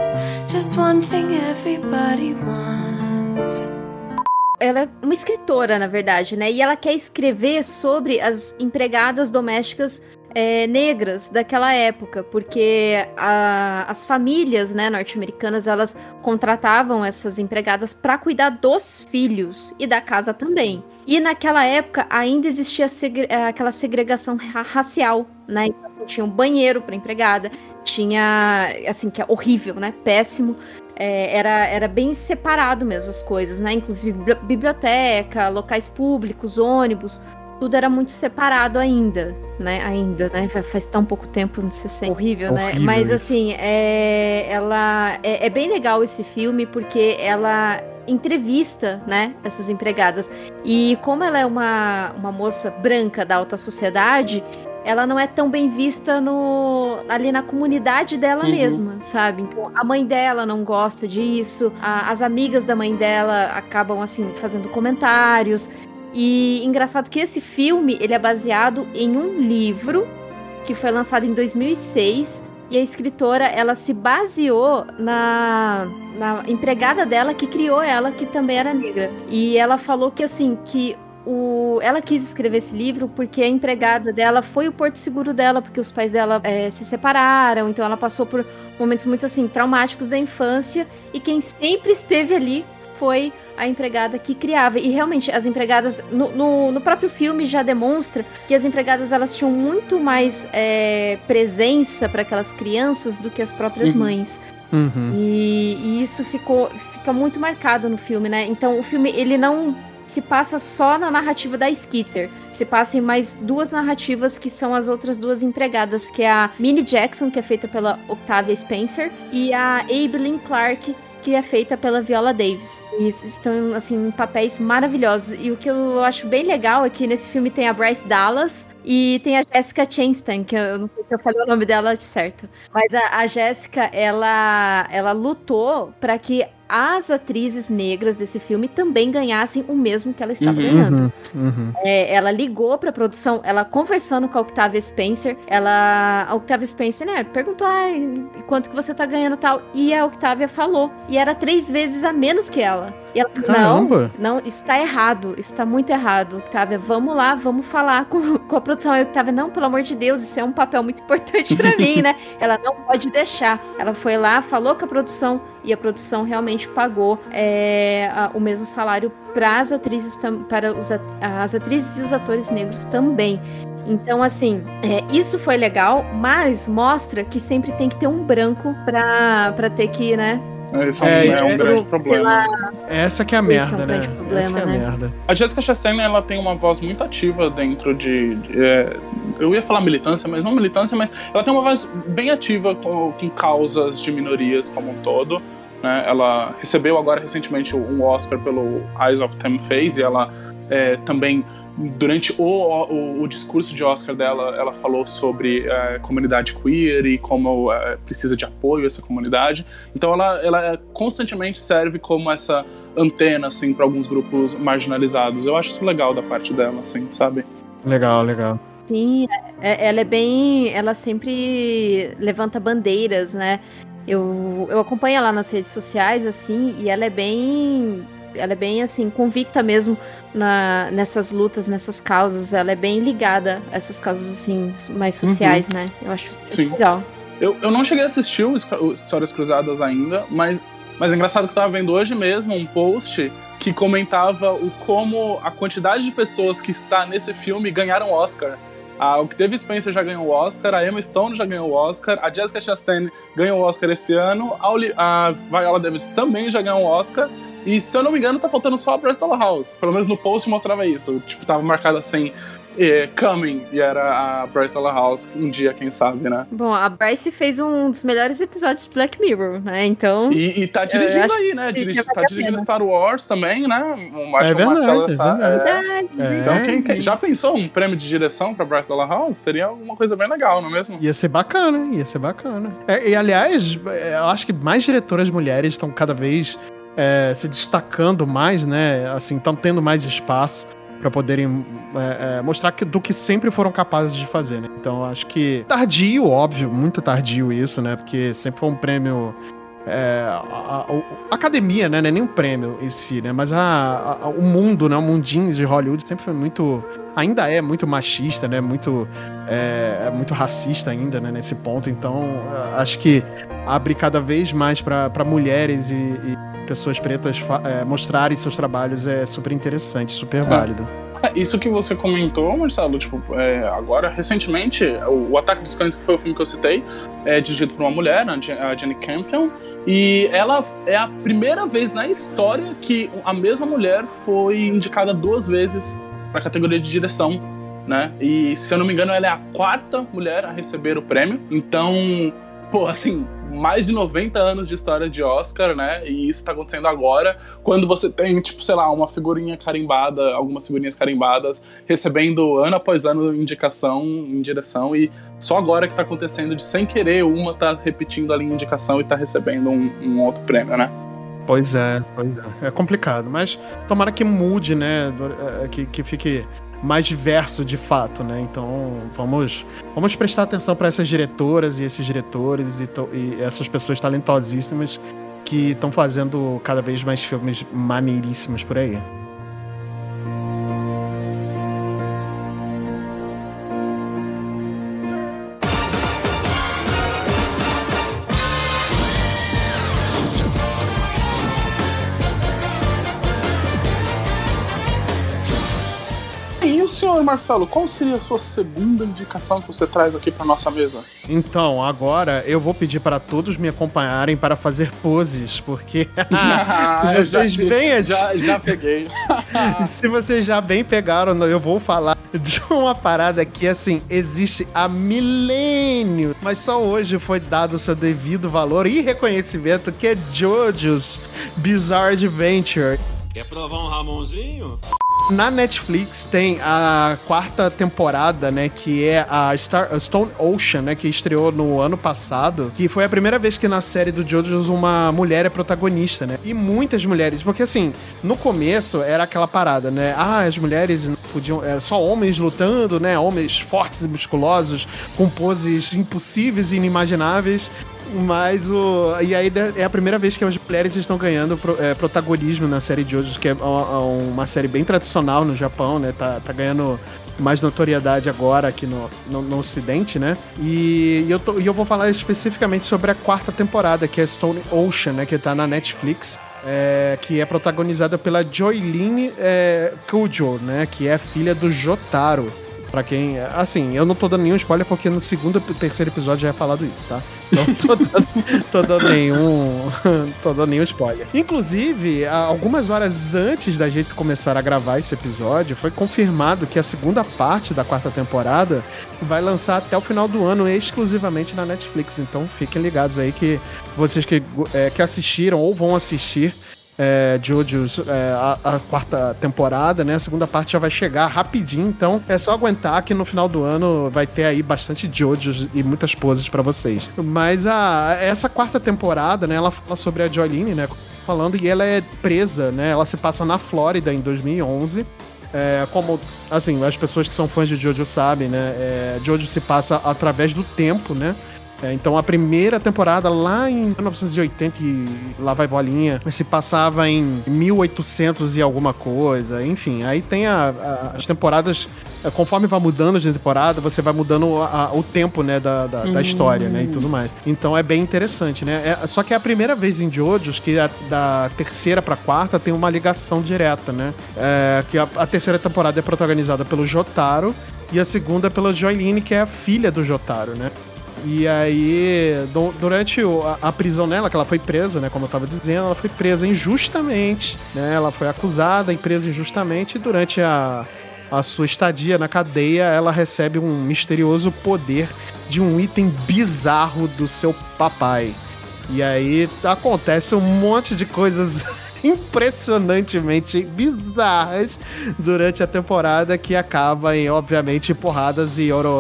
just one thing everybody wants. ela é uma escritora, na verdade, né? E ela quer escrever sobre as empregadas domésticas é, negras daquela época, porque a- as famílias, né, norte-americanas, elas contratavam essas empregadas para cuidar dos filhos e da casa também. E naquela época ainda existia segre- eh, aquela segregação ra- racial, né? Então, assim, tinha um banheiro para empregada, tinha, assim, que é horrível, né? Péssimo. É, era, era bem separado mesmo as coisas, né? Inclusive bibli- biblioteca, locais públicos, ônibus, tudo era muito separado ainda, né? Ainda, né? Fa- Faz tão pouco tempo, não sei se é horrível, né? Horrível Mas isso. assim, é, ela é, é bem legal esse filme porque ela entrevista, né? Essas empregadas. E como ela é uma, uma moça branca da alta sociedade, ela não é tão bem vista no, ali na comunidade dela Uhum. mesma, sabe? Então, a mãe dela não gosta disso, a- as amigas da mãe dela acabam, assim, fazendo comentários. E engraçado que esse filme, ele é baseado em um livro que foi lançado em 2006 e a escritora, ela se baseou na, na empregada dela que criou ela, que também era negra. E ela falou que, assim, que o, ela quis escrever esse livro porque a empregada dela foi o porto seguro dela, porque os pais dela eh, se separaram, então ela passou por momentos muito assim traumáticos da infância e quem sempre esteve ali foi a empregada que criava. E realmente, as empregadas, no, no, no próprio filme já demonstra que as empregadas elas tinham muito mais eh, presença para aquelas crianças do que as próprias Uhum. mães. Uhum. E, e isso ficou fica muito marcado no filme, né? Então o filme ele não se passa só na narrativa da Skitter. Se passa em mais duas narrativas que são as outras duas empregadas, que é a Minnie Jackson, que é feita pela Octavia Spencer, e a Abeline Clark, que é feita pela Viola Davis. E estão, assim, em papéis maravilhosos. E o que eu acho bem legal é que nesse filme tem a Bryce Dallas e tem a Jessica Chastain, que eu não sei se eu falei o nome dela certo. Mas a, a Jessica, ela, ela lutou para que as atrizes negras desse filme também ganhassem o mesmo que ela estava Uhum. ganhando. Uhum, uhum. É, ela ligou pra produção, ela conversando com a Octavia Spencer, ela. A Octavia Spencer, né, perguntou, ah, quanto que você tá ganhando e tal. E a Octavia falou. E era três vezes a menos que ela. E ela falou, Caramba! não, não, isso tá errado, isso tá muito errado, Octavia. Vamos lá, vamos falar com, com a produção. Aí Octavia, não, pelo amor de Deus, isso é um papel muito importante pra mim, né? Ela não pode deixar. Ela foi lá, falou com a produção e a produção realmente pagou é, a- o mesmo salário para as atrizes tam- para os as atrizes e os atores negros também. Então, assim, é, isso foi legal, mas mostra que sempre tem que ter um branco pra, pra ter que, né? Isso é um, É, é um é- grande pro- problema. pela- Essa que é a Esse é merda, um né? grande problema, Essa que é a né? merda. A Jessica Chastain, ela tem uma voz muito ativa dentro de. de, é, eu ia falar militância, mas não militância, mas ela tem uma voz bem ativa com, com causas de minorias como um todo. Né? Ela recebeu agora recentemente um Oscar pelo Eyes of Them Face e ela é, também durante o, o, o discurso de Oscar dela, ela falou sobre é, comunidade queer e como é, precisa de apoio essa comunidade. Então ela, ela constantemente serve como essa antena assim para alguns grupos marginalizados. Eu acho isso legal da parte dela, assim, sabe? Legal, legal. Sim, é- ela é bem. Ela sempre levanta bandeiras, né? Eu, eu acompanho ela nas redes sociais, assim, e ela é bem. Ela é bem, assim, convicta mesmo na, nessas lutas, nessas causas. Ela é bem ligada a essas causas, assim, mais sociais, né? Eu acho Sim. legal. Eu, eu não cheguei a assistir o Histórias Cruzadas ainda, mas, mas é engraçado que eu tava vendo hoje mesmo um post que comentava o como a quantidade de pessoas que está nesse filme ganharam Oscar. A Octavia Spencer já ganhou o Oscar, a Emma Stone já ganhou o Oscar, a Jessica Chastain ganhou o Oscar esse ano, a, Oli- a Viola Davis também já ganhou o Oscar, e se eu não me engano tá faltando só a Bryce House. Pelo menos no post mostrava isso, tipo, tava marcado assim, eh, coming, e era a Bryce Dallas House, um dia, quem sabe, né? Bom, a Bryce fez um dos melhores episódios de Black Mirror, né? Então. E, e tá dirigindo acho aí, né? Dirigi, tá dirigindo pena. Star Wars também, né? O Marshall É verdade, Marcelo é tá- verdade. é. Verdade, É. Então, quem, quem- já pensou um prêmio de direção pra Bryce Dallas House? Seria uma coisa bem legal, não é mesmo? Ia ser bacana, ia ser bacana. É, e aliás, é, eu acho que mais diretoras mulheres estão cada vez é, se destacando mais, né? Assim, estão tendo mais espaço para poderem é, é, mostrar que, do que sempre foram capazes de fazer, né? Então, acho que tardio, óbvio, muito tardio isso, né? Porque sempre foi um prêmio. é, a, a- a academia, né? É nem um prêmio em si, né? Mas a, o mundo, né? O mundinho de Hollywood sempre foi muito. Ainda é muito machista, né? Muito é, é muito racista ainda, né, nesse ponto. Então, acho que abre cada vez mais para mulheres e, e pessoas pretas eh, mostrarem seus trabalhos é super interessante, super válido. É, Isso que você comentou, Marcelo, tipo, é, agora, recentemente, o, o Ataque dos Cães, que foi o filme que eu citei, é dirigido por uma mulher, a Jenny Campion, e ela é a primeira vez na história que a mesma mulher foi indicada duas vezes para a categoria de direção, né? E, se eu não me engano, ela é a quarta mulher a receber o prêmio. Então, pô, assim, mais de 90 anos de história de Oscar, né? E isso tá acontecendo agora, quando você tem, tipo, sei lá, uma figurinha carimbada, algumas figurinhas carimbadas, recebendo ano após ano indicação em direção, e só agora que tá acontecendo de sem querer uma tá repetindo ali indicação e tá recebendo um, um outro prêmio, né? Pois é, pois é. É complicado, mas tomara que mude, né? eh, Que, que fique mais diverso de fato, né? Então vamos, vamos prestar atenção para essas diretoras e esses diretores e, e essas pessoas talentosíssimas que estão fazendo cada vez mais filmes maneiríssimos por aí. Marcelo, qual seria a sua segunda indicação que você traz aqui pra nossa mesa? Então, agora eu vou pedir para todos me acompanharem para fazer poses, porque Ah, vocês já, bem já, já peguei. Se vocês já bem pegaram, eu vou falar de uma parada que, assim, existe há milênio, mas só hoje foi dado o seu devido valor e reconhecimento, que é JoJo's Bizarre Adventure. Quer provar um Ramonzinho? Na Netflix tem a quarta temporada, né, que é a Star, Stone Ocean, né, que estreou no ano passado, que foi a primeira vez que na série do JoJo's uma mulher é protagonista, né? E muitas mulheres, porque assim, no começo era aquela parada, né? Ah, as mulheres podiam, é, só homens lutando, né? Homens fortes e musculosos com poses impossíveis e inimagináveis. Mas o. E aí é a primeira vez que as mulheres estão ganhando é, protagonismo na série de hoje, que é uma, uma série bem tradicional no Japão, né? Tá, tá ganhando mais notoriedade agora aqui no, no, no Ocidente, né? E, e eu tô- e eu vou falar especificamente sobre a quarta temporada, que é Stone Ocean, né? Que tá na Netflix. é, que é protagonizada pela Joylene é, Kujo, né? Que é filha do Jotaro. Pra quem. Assim, eu não tô dando nenhum spoiler porque no segundo e terceiro episódio já é falado isso, tá? Então tô dando, tô dando nenhum. tô dando nenhum spoiler. Inclusive, algumas horas antes da gente começar a gravar esse episódio, foi confirmado que a segunda parte da quarta temporada vai lançar até o final do ano exclusivamente na Netflix. Então fiquem ligados aí que vocês que, é, que assistiram ou vão assistir é, JoJo's é, a, a quarta temporada, né? A segunda parte já vai chegar rapidinho, então é só aguentar que no final do ano vai ter aí bastante JoJo's e muitas poses pra vocês. Mas a, essa quarta temporada, né? Ela fala sobre a Joyline, né? Falando e ela é presa, né? Ela se passa na Flórida em 2011. É, como, assim, as pessoas que são fãs de Jojo sabem, né? É, Jojo se passa através do tempo, né? É, então a primeira temporada lá em 1980 e lá vai bolinha se passava em 1800 e alguma coisa, enfim. Aí tem a- a- as temporadas é, conforme vai mudando de temporada, você vai mudando a- a- o tempo, né, da, da, da história, né, e tudo mais. Então é bem interessante, né? É- só que é a primeira vez em JoJo's que a- da terceira pra quarta tem uma ligação direta, né? É, que a, a terceira temporada é protagonizada pelo Jotaro e a segunda pela Joyline, que é a filha do Jotaro, né? E aí, du- durante a, prisão dela, que ela foi presa, né? Como eu tava dizendo, ela foi presa injustamente, né? Ela foi acusada e presa injustamente. E durante a, a sua estadia na cadeia, ela recebe um misterioso poder de um item bizarro do seu papai. E aí acontece um monte de coisas impressionantemente bizarras durante a temporada que acaba em, obviamente, porradas e oro,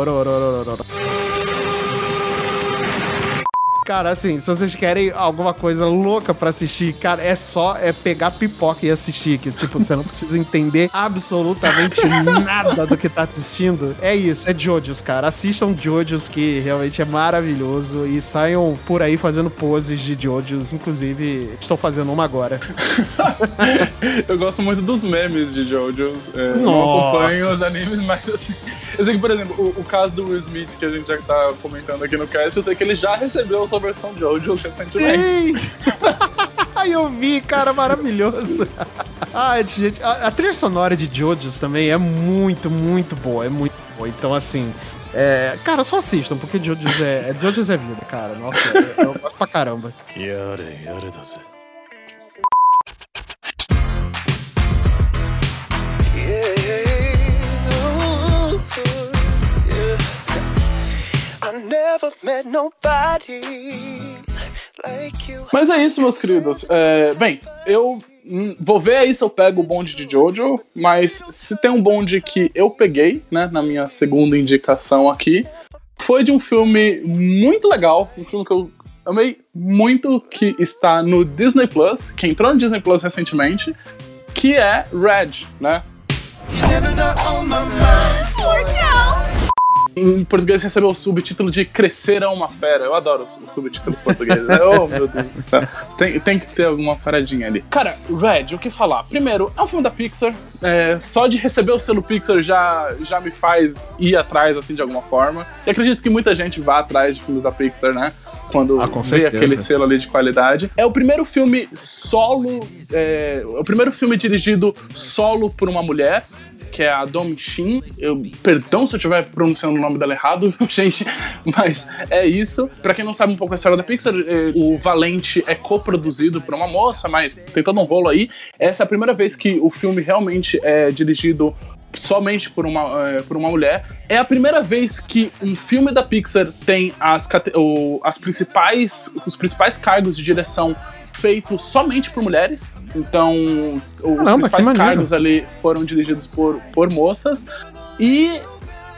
Cara, assim, se vocês querem alguma coisa louca pra assistir, cara, é só é pegar pipoca e assistir, que tipo, você não precisa entender absolutamente nada do que tá assistindo. É isso, é Jojo's, cara. Assistam Jojo's, que realmente é maravilhoso, e saiam por aí fazendo poses de Jojo's, inclusive estou fazendo uma agora. Eu gosto muito dos memes de JoJo's. É, não acompanho os animes, mas assim. Eu sei que, por exemplo, o, o caso do Will Smith, que a gente já tá comentando aqui no cast, eu sei que ele já recebeu sua versão JoJo's recentemente. Sim! Ai, eu vi, cara, maravilhoso. Ai, gente, a, a trilha sonora de Jojo's também é muito, muito boa, é muito boa. Então, assim, é, cara, só assistam, porque Jojo's é, é, Jojo's é vida, cara. Nossa, eu, eu gosto pra caramba. Mas é isso, meus queridos. É, bem, eu vou ver aí se eu pego o bonde de Jojo, mas se tem um bonde que eu peguei, né, na minha segunda indicação aqui, foi de um filme muito legal, um filme que eu amei muito, que está no Disney Plus, que entrou no Disney Plus recentemente, que é Red, né? Em português recebeu o subtítulo de Crescer é uma Fera. Eu adoro os os subtítulos portugueses. oh, meu Deus. Tem, tem que ter alguma paradinha ali. Cara, Red, o que falar? Primeiro, é um filme da Pixar. É, só de receber o selo Pixar já, já me faz ir atrás, assim, de alguma forma. E acredito que muita gente vá atrás de filmes da Pixar, né? Quando Ah, vê certeza. aquele selo ali de qualidade. É o primeiro filme solo. É, é o primeiro filme dirigido solo por uma mulher. Que é a Domi Shin. Eu, perdão se eu estiver pronunciando o nome dela errado, gente, mas é isso. Pra quem não sabe um pouco a história da Pixar, eh, o Valente é coproduzido por uma moça, mas tem todo um rolo aí. Essa é a primeira vez que o filme realmente é dirigido somente por uma, eh, por uma mulher. É a primeira vez que um filme da Pixar tem as, as principais, os principais cargos de direção feitos somente por mulheres. Então, os Caramba, principais cargos ali foram dirigidos por, por moças. E,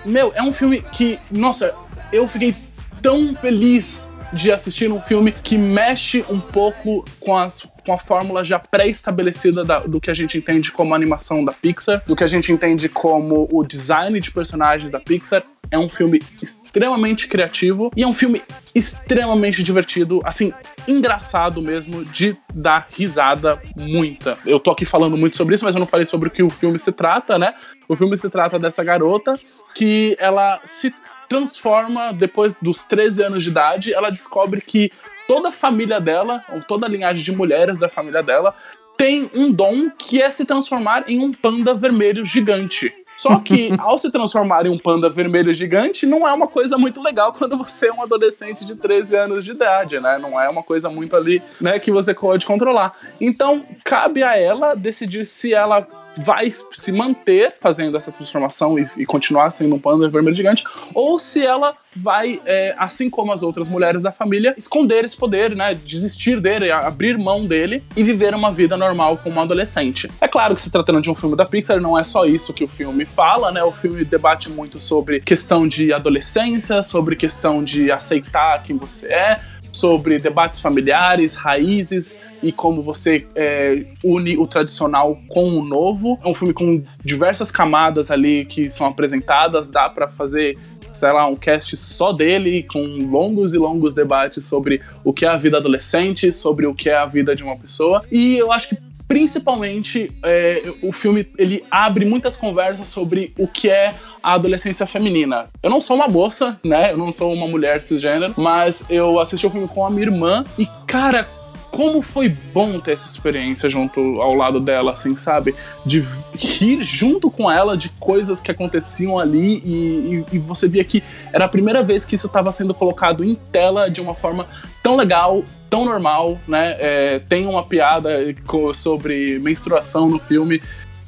meu, é um filme que, nossa, eu fiquei tão feliz de assistir um filme que mexe um pouco com, as, com a fórmula já pré-estabelecida da- do que a gente entende como animação da Pixar, do que a gente entende como o design de personagens da Pixar. É um filme extremamente criativo e é um filme extremamente divertido, assim, engraçado mesmo, de dar risada muita. Eu tô aqui falando muito sobre isso, mas eu não falei sobre o que o filme se trata, né? O filme se trata dessa garota que ela se transforma depois dos 13 anos de idade, ela descobre que toda a família dela, ou toda a linhagem de mulheres da família dela, tem um dom que é se transformar em um panda vermelho gigante. Só que ao se transformar em um panda vermelho gigante, não é uma coisa muito legal quando você é um adolescente de 13 anos de idade, né? Não é uma coisa muito ali, né, que você pode controlar. Então, cabe a ela decidir se ela vai se manter fazendo essa transformação e, e continuar sendo um panda vermelho gigante, ou se ela vai, é, assim como as outras mulheres da família, esconder esse poder, né? Desistir dele, abrir mão dele e viver uma vida normal como um adolescente. É claro que se tratando de um filme da Pixar, não é só isso que o filme fala, né? O filme debate muito sobre questão de adolescência, sobre questão de aceitar quem você é, sobre debates familiares, raízes e como você é, une o tradicional com o novo. É um filme com diversas camadas ali que são apresentadas, dá pra fazer sei lá, um cast só dele, com longos e longos debates sobre o que é a vida adolescente, sobre o que é a vida de uma pessoa. E eu acho que principalmente é, o filme ele abre muitas conversas sobre o que é a adolescência feminina. Eu não sou uma moça, né? Eu não sou uma mulher cisgênero, mas eu assisti o filme com a minha irmã e, cara, como foi bom ter essa experiência junto ao lado dela, assim, sabe? De rir junto com ela de coisas que aconteciam ali e, e- e você via que era a primeira vez que isso estava sendo colocado em tela de uma forma tão legal, tão normal, né? É, tem uma piada sobre menstruação no filme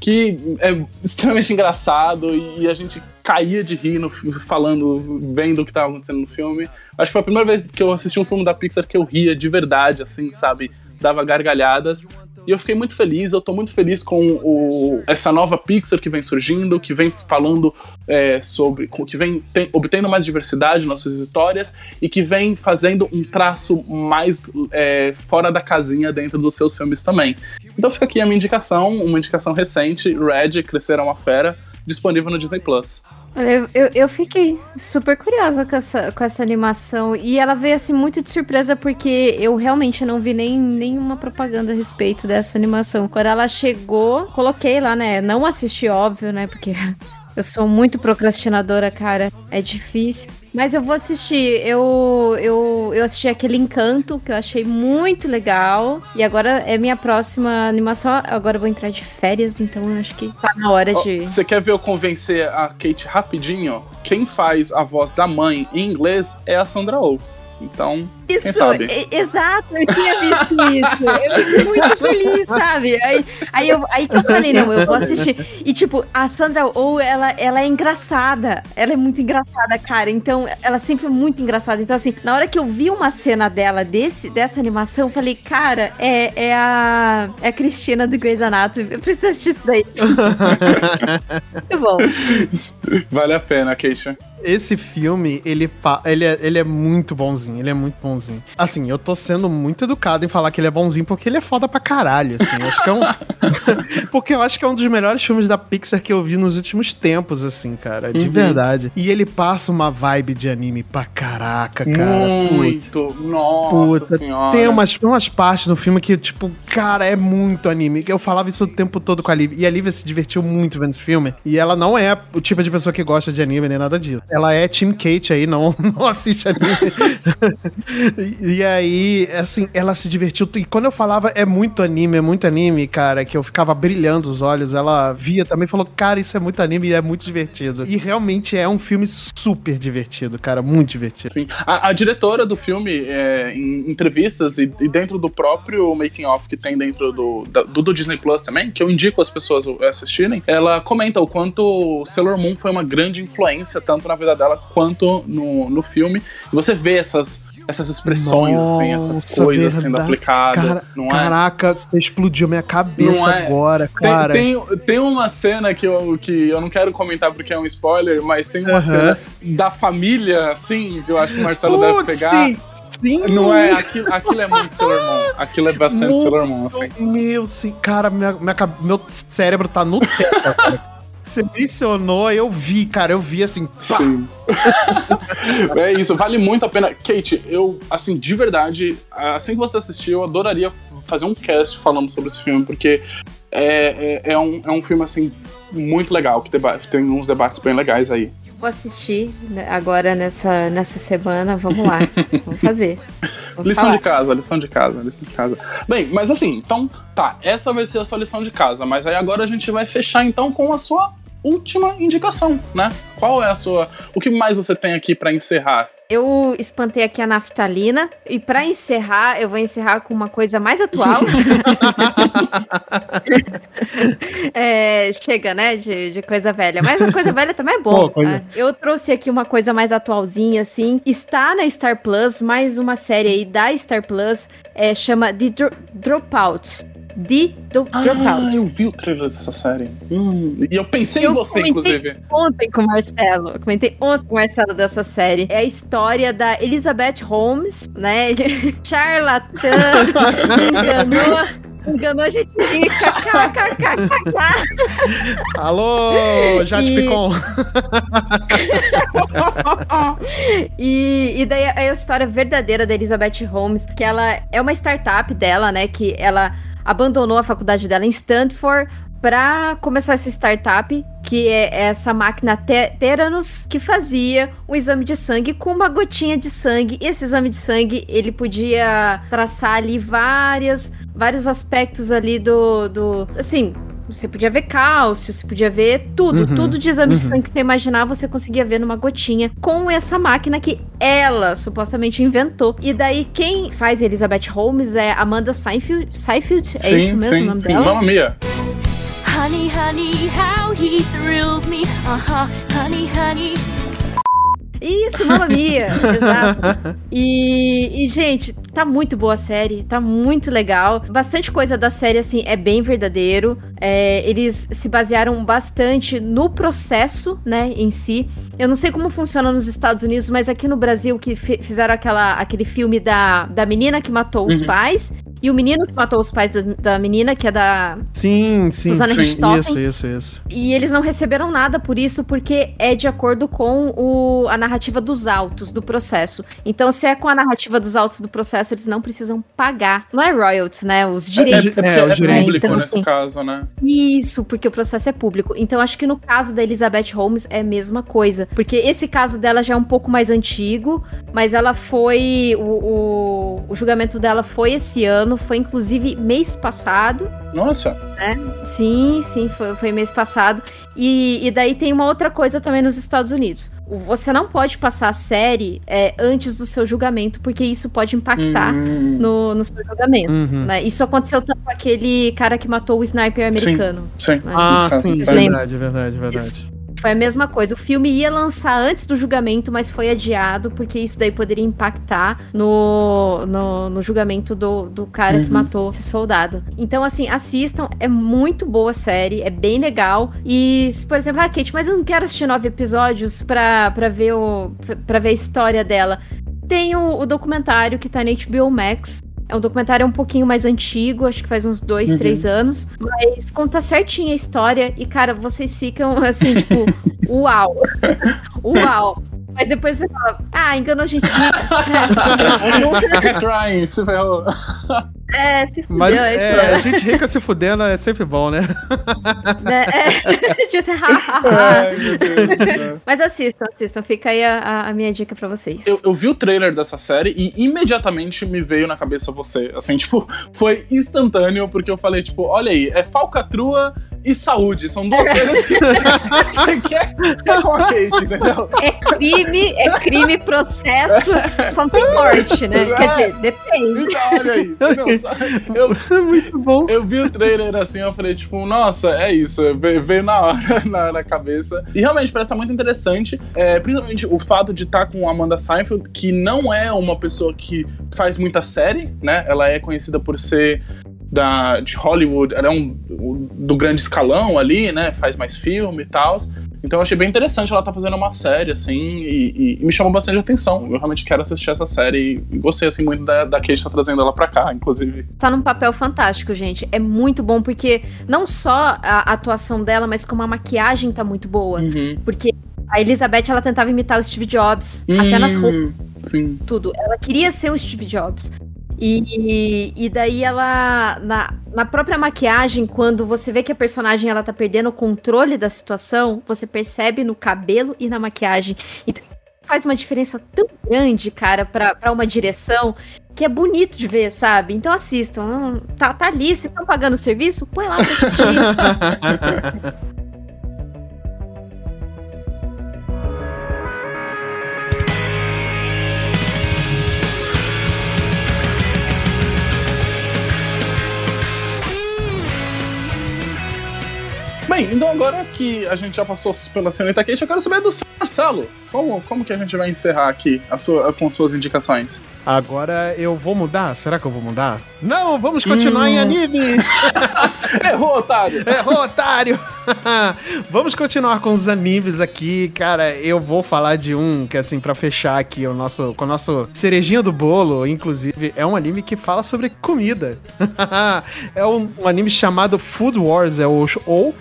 que é extremamente engraçado e a gente caía de rir no, falando, vendo o que estava acontecendo no filme. Acho que foi a primeira vez que eu assisti um filme da Pixar que eu ria de verdade, assim, sabe? Dava gargalhadas. E eu fiquei muito feliz, eu tô muito feliz com o- essa nova Pixar que vem surgindo, que vem falando é, sobre. que vem tem- obtendo mais diversidade nas suas histórias e que vem fazendo um traço mais é, fora da casinha dentro dos seus filmes também. Então fica aqui a minha indicação, uma indicação recente, Red, Crescer é uma Fera, disponível no Disney Plus. Olha, eu, eu, fiquei super curiosa com essa, com essa animação. E ela veio assim muito de surpresa, porque eu realmente não vi nem nenhuma propaganda a respeito dessa animação. Quando ela chegou, coloquei lá, né? Não assisti, óbvio, né? Porque eu sou muito procrastinadora, cara. É difícil. Mas eu vou assistir. Eu, eu, eu assisti aquele Encanto, que eu achei muito legal. E agora é minha próxima animação. Agora eu vou entrar de férias, então eu acho que tá na hora Ó, de. Você quer ver eu convencer a Kate rapidinho? Quem faz a voz da mãe em inglês é a Sandra Oh. Então, quem Isso, sabe? e- exato, eu tinha visto isso. Eu fiquei muito feliz, sabe? Aí, aí, eu, aí que eu falei, não, eu vou assistir. E, tipo, a Sandra Oh, ela, ela é engraçada. Ela é muito engraçada, cara. Então, ela sempre é muito engraçada. Então, assim, na hora que eu vi uma cena dela desse, dessa animação, eu falei, cara, é, é, a, é a Cristina do Grey's Anatomy. Eu preciso assistir isso daí. muito bom. Vale a pena, Kate. Esse filme, ele, ele, é, ele é muito bonzinho, ele é muito bonzinho. Assim, eu tô sendo muito educado em falar que ele é bonzinho porque ele é foda pra caralho, assim. Eu acho que é um... porque eu acho que é um dos melhores filmes da Pixar que eu vi nos últimos tempos, assim, cara. De Uhum. verdade. E ele passa uma vibe de anime pra caraca, cara. Muito. Nossa Puta, senhora. Tem umas, umas partes no filme que, tipo, cara, é muito anime. Eu falava isso o tempo todo com a Lívia. E a Lívia se divertiu muito vendo esse filme. E ela não é o tipo de pessoa que gosta de anime nem nada disso. Ela é Team Kate aí, não, não assiste anime. E, aí, assim, ela se divertiu. E quando eu falava é muito anime, é muito anime, cara, que eu ficava brilhando os olhos, ela via também falou: Cara, isso é muito anime e é muito divertido. E realmente é um filme super divertido, cara, muito divertido. Sim. A, a diretora do filme, é, em entrevistas e, e dentro do próprio making off que tem dentro do, do, do Disney Plus também, que eu indico as pessoas assistirem, ela comenta o quanto Sailor Moon foi uma grande influência, tanto na vida dela quanto no, no filme. E você vê essas, essas expressões, assim, essas Nossa, coisas sendo verdade. aplicadas, Cara- não é? Caraca, você explodiu minha cabeça é? agora, Tem, cara. tem, tem uma cena que eu, que eu não quero comentar porque é um spoiler, mas tem uma Aham. cena da família, assim, que eu acho que o Marcelo deve Putz, pegar. sim, sim. Não é, aquilo, aquilo é muito Sailor Moon. Aquilo é bastante Sailor Moon, assim. Meu, sim, cara, minha, minha meu cérebro tá no teto. Você mencionou, eu vi, cara, eu vi assim. pá. Sim. é isso, vale muito a pena. Kate, eu, assim, de verdade, assim que você assistir, eu adoraria fazer um cast falando sobre esse filme, porque é, é, é um, é um filme, assim, muito legal, que tem uns debates bem legais aí. Vou assistir né, agora nessa, nessa semana. Vamos lá. Vamos fazer. Vamos Lição falar. de casa, lição de casa, lição de casa. Bem, mas assim, então, tá, essa vai ser a sua lição de casa, mas aí agora a gente vai fechar então com a sua última indicação, né? Qual é a sua. O que mais você tem aqui pra encerrar? Eu espantei aqui a naftalina. E pra encerrar, eu vou encerrar com uma coisa mais atual. É, chega, né, de, de coisa velha. Mas a coisa velha também é. Pô, coisa- né? Eu trouxe aqui uma coisa mais atualzinha, assim. Está na Star Plus, mais uma série aí da Star Plus. É, chama The Dro Dropout. The Do Ah, Dropout. eu vi o trailer dessa série. Hum, e eu pensei em Eu você, comentei inclusive. Ontem com o Marcelo. Eu comentei ontem com o Marcelo dessa série. É a história da Elizabeth Holmes, né? Charlatã, enganou. Enganou a gente rica. Alô, Jade E- Picon. e, e daí é a história verdadeira da Elizabeth Holmes, que ela é uma startup dela, né? Que ela abandonou a faculdade dela em Stanford para começar essa startup, que é essa máquina Te- Theranos, que fazia um exame de sangue com uma gotinha de sangue. E esse exame de sangue, ele podia traçar ali várias, vários aspectos ali do, do assim, você podia ver cálcio, você podia ver tudo, Uhum, tudo de exame de uhum. sangue que você imaginar, você conseguia ver numa gotinha com essa máquina que ela supostamente inventou. E daí quem faz Elizabeth Holmes é Amanda Seyfield, Seyfield é isso mesmo o nome sim. dela? Mamma Mia. Honey, honey, how he thrills me. Uh huh, honey, honey. Isso, Mamma Mia, exato. E, e, gente, tá muito boa a série, tá muito legal. Bastante coisa da série, assim, é bem verdadeiro. É, eles se basearam bastante no processo, né, em si. Eu não sei como funciona nos Estados Unidos, mas aqui no Brasil, que fi- fizeram aquela, aquele filme da, da menina que matou os Uhum. pais. E o menino que matou os pais da, da menina, que é da Sim, sim. Susana sim. Richthofen. Isso, isso, isso. E eles não receberam nada por isso, porque é de acordo com o- a narrativa dos autos do processo. Então, se é com a narrativa dos autos do processo, eles não precisam pagar. Não é royalties, né? Os É, direitos. é, É, porque o é direito. público Então, nesse assim, caso, né? Isso, porque o processo é público. Então, acho que no caso da Elizabeth Holmes é a mesma coisa. Porque esse caso dela já é um pouco mais antigo, mas ela foi. O, o, o julgamento dela foi esse ano, foi inclusive mês passado. Nossa. Sim, sim, foi, foi mês passado. E, e daí tem uma outra coisa também nos Estados Unidos. Você não pode passar a série é, antes do seu julgamento, porque isso pode impactar Hum, no, no seu julgamento. Uhum. né? Isso aconteceu também com aquele cara que matou o sniper americano. sim. né? Ah, sim, vocês lembram? verdade, verdade, verdade. Foi a mesma coisa. O filme ia lançar antes do julgamento, mas foi adiado, porque isso daí poderia impactar no, no, no julgamento do, do cara que Uhum. matou esse soldado. Então, assim, assistam. É muito boa a série, é bem legal. E, se, por exemplo, ah, Kate, mas eu não quero assistir nove episódios pra, pra, ver, o, pra, pra ver a história dela. Tem o, o documentário que tá na HBO Max. É um documentário um pouquinho mais antigo, acho que faz uns dois, Uhum. três anos. Mas conta certinho a história. E, cara, vocês ficam assim, tipo, uau! Uau! Mas depois você fala, ah, enganou gente rica. É. Crying, se ferrou. É, se fudeu, Mas é isso é, a gente rica se fudendo é sempre bom, né? É, tipo assim, ha. Mas assistam, assistam. Fica aí a, a- a minha dica pra vocês. Eu, eu vi o trailer dessa série e imediatamente me veio na cabeça você. Assim, tipo, foi instantâneo, porque eu falei, tipo, olha aí, é falcatrua e saúde. São duas coisas que, que, que é, que é com a Kate, entendeu? É crime, é crime, processo, só não tem morte, né? Quer dizer, depende. Então, olha aí. Só- Eu, Muito bom. eu vi o trailer assim, eu falei, tipo, nossa, é isso. Veio, na hora, na, na cabeça. E realmente parece muito interessante. É, principalmente o fato de estar com a Amanda Seinfeld, que não é uma pessoa que faz muita série, né? Ela é conhecida por ser da, de Hollywood, ela é um do grande escalão ali, né? Faz mais filme e tal. Então eu achei bem interessante ela tá fazendo uma série, assim, e, e- e me chamou bastante atenção. Eu realmente quero assistir essa série e gostei, assim, muito da, da Kate tá trazendo ela pra cá, inclusive. Tá num papel fantástico, gente. É muito bom, porque não só a atuação dela, mas como a maquiagem tá muito boa. Uhum. Porque a Elizabeth, ela tentava imitar o Steve Jobs, até nas roupas. Hum, Sim. tudo. Ela queria ser o Steve Jobs. E, e daí ela, na, na própria maquiagem, quando você vê que a personagem ela tá perdendo o controle da situação, você percebe no cabelo e na maquiagem. Então faz uma diferença tão grande, cara, pra uma direção, que é bonito de ver, sabe? Então assistam. Tá, tá ali, vocês estão pagando o serviço? Põe lá pra assistir. Bem, então agora que a gente já passou pela senhorita Kate, eu quero saber do seu Marcelo. Como, como que a gente vai encerrar aqui a sua, com suas indicações? Agora eu vou mudar? Será que eu vou mudar? Não, vamos continuar em Hum. animes! Errou, otário! Errou, otário! Vamos continuar com os animes aqui, cara. Eu vou falar de um que, assim, pra fechar aqui o nosso, com o nosso cerejinha do bolo, inclusive, é um anime que fala sobre comida. é um, um anime chamado Food Wars, é o ou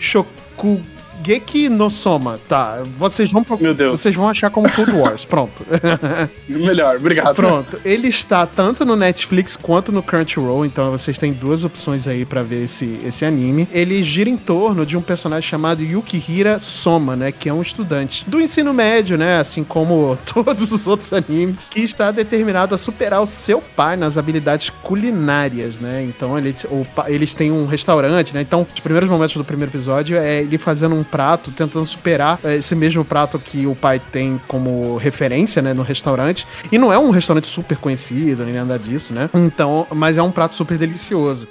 孤。Shokugeki no Soma. Tá, vocês vão, Meu Deus. vocês vão achar como Food Wars, pronto. Melhor, obrigado. Pronto, ele está tanto no Netflix quanto no Crunchyroll, então vocês têm duas opções aí pra ver esse, esse anime. Ele gira em torno de um personagem chamado Yukihira Soma, né, que é um estudante do ensino médio, né, assim como todos os outros animes, que está determinado a superar o seu pai nas habilidades culinárias, né? Então ele, o eles têm um restaurante, né? Então os primeiros momentos do primeiro episódio é ele fazendo um prato, tentando superar eh, esse mesmo prato que o pai tem como referência, né, no restaurante. E não é um restaurante super conhecido, nem nada disso, né? Então, mas é um prato super delicioso.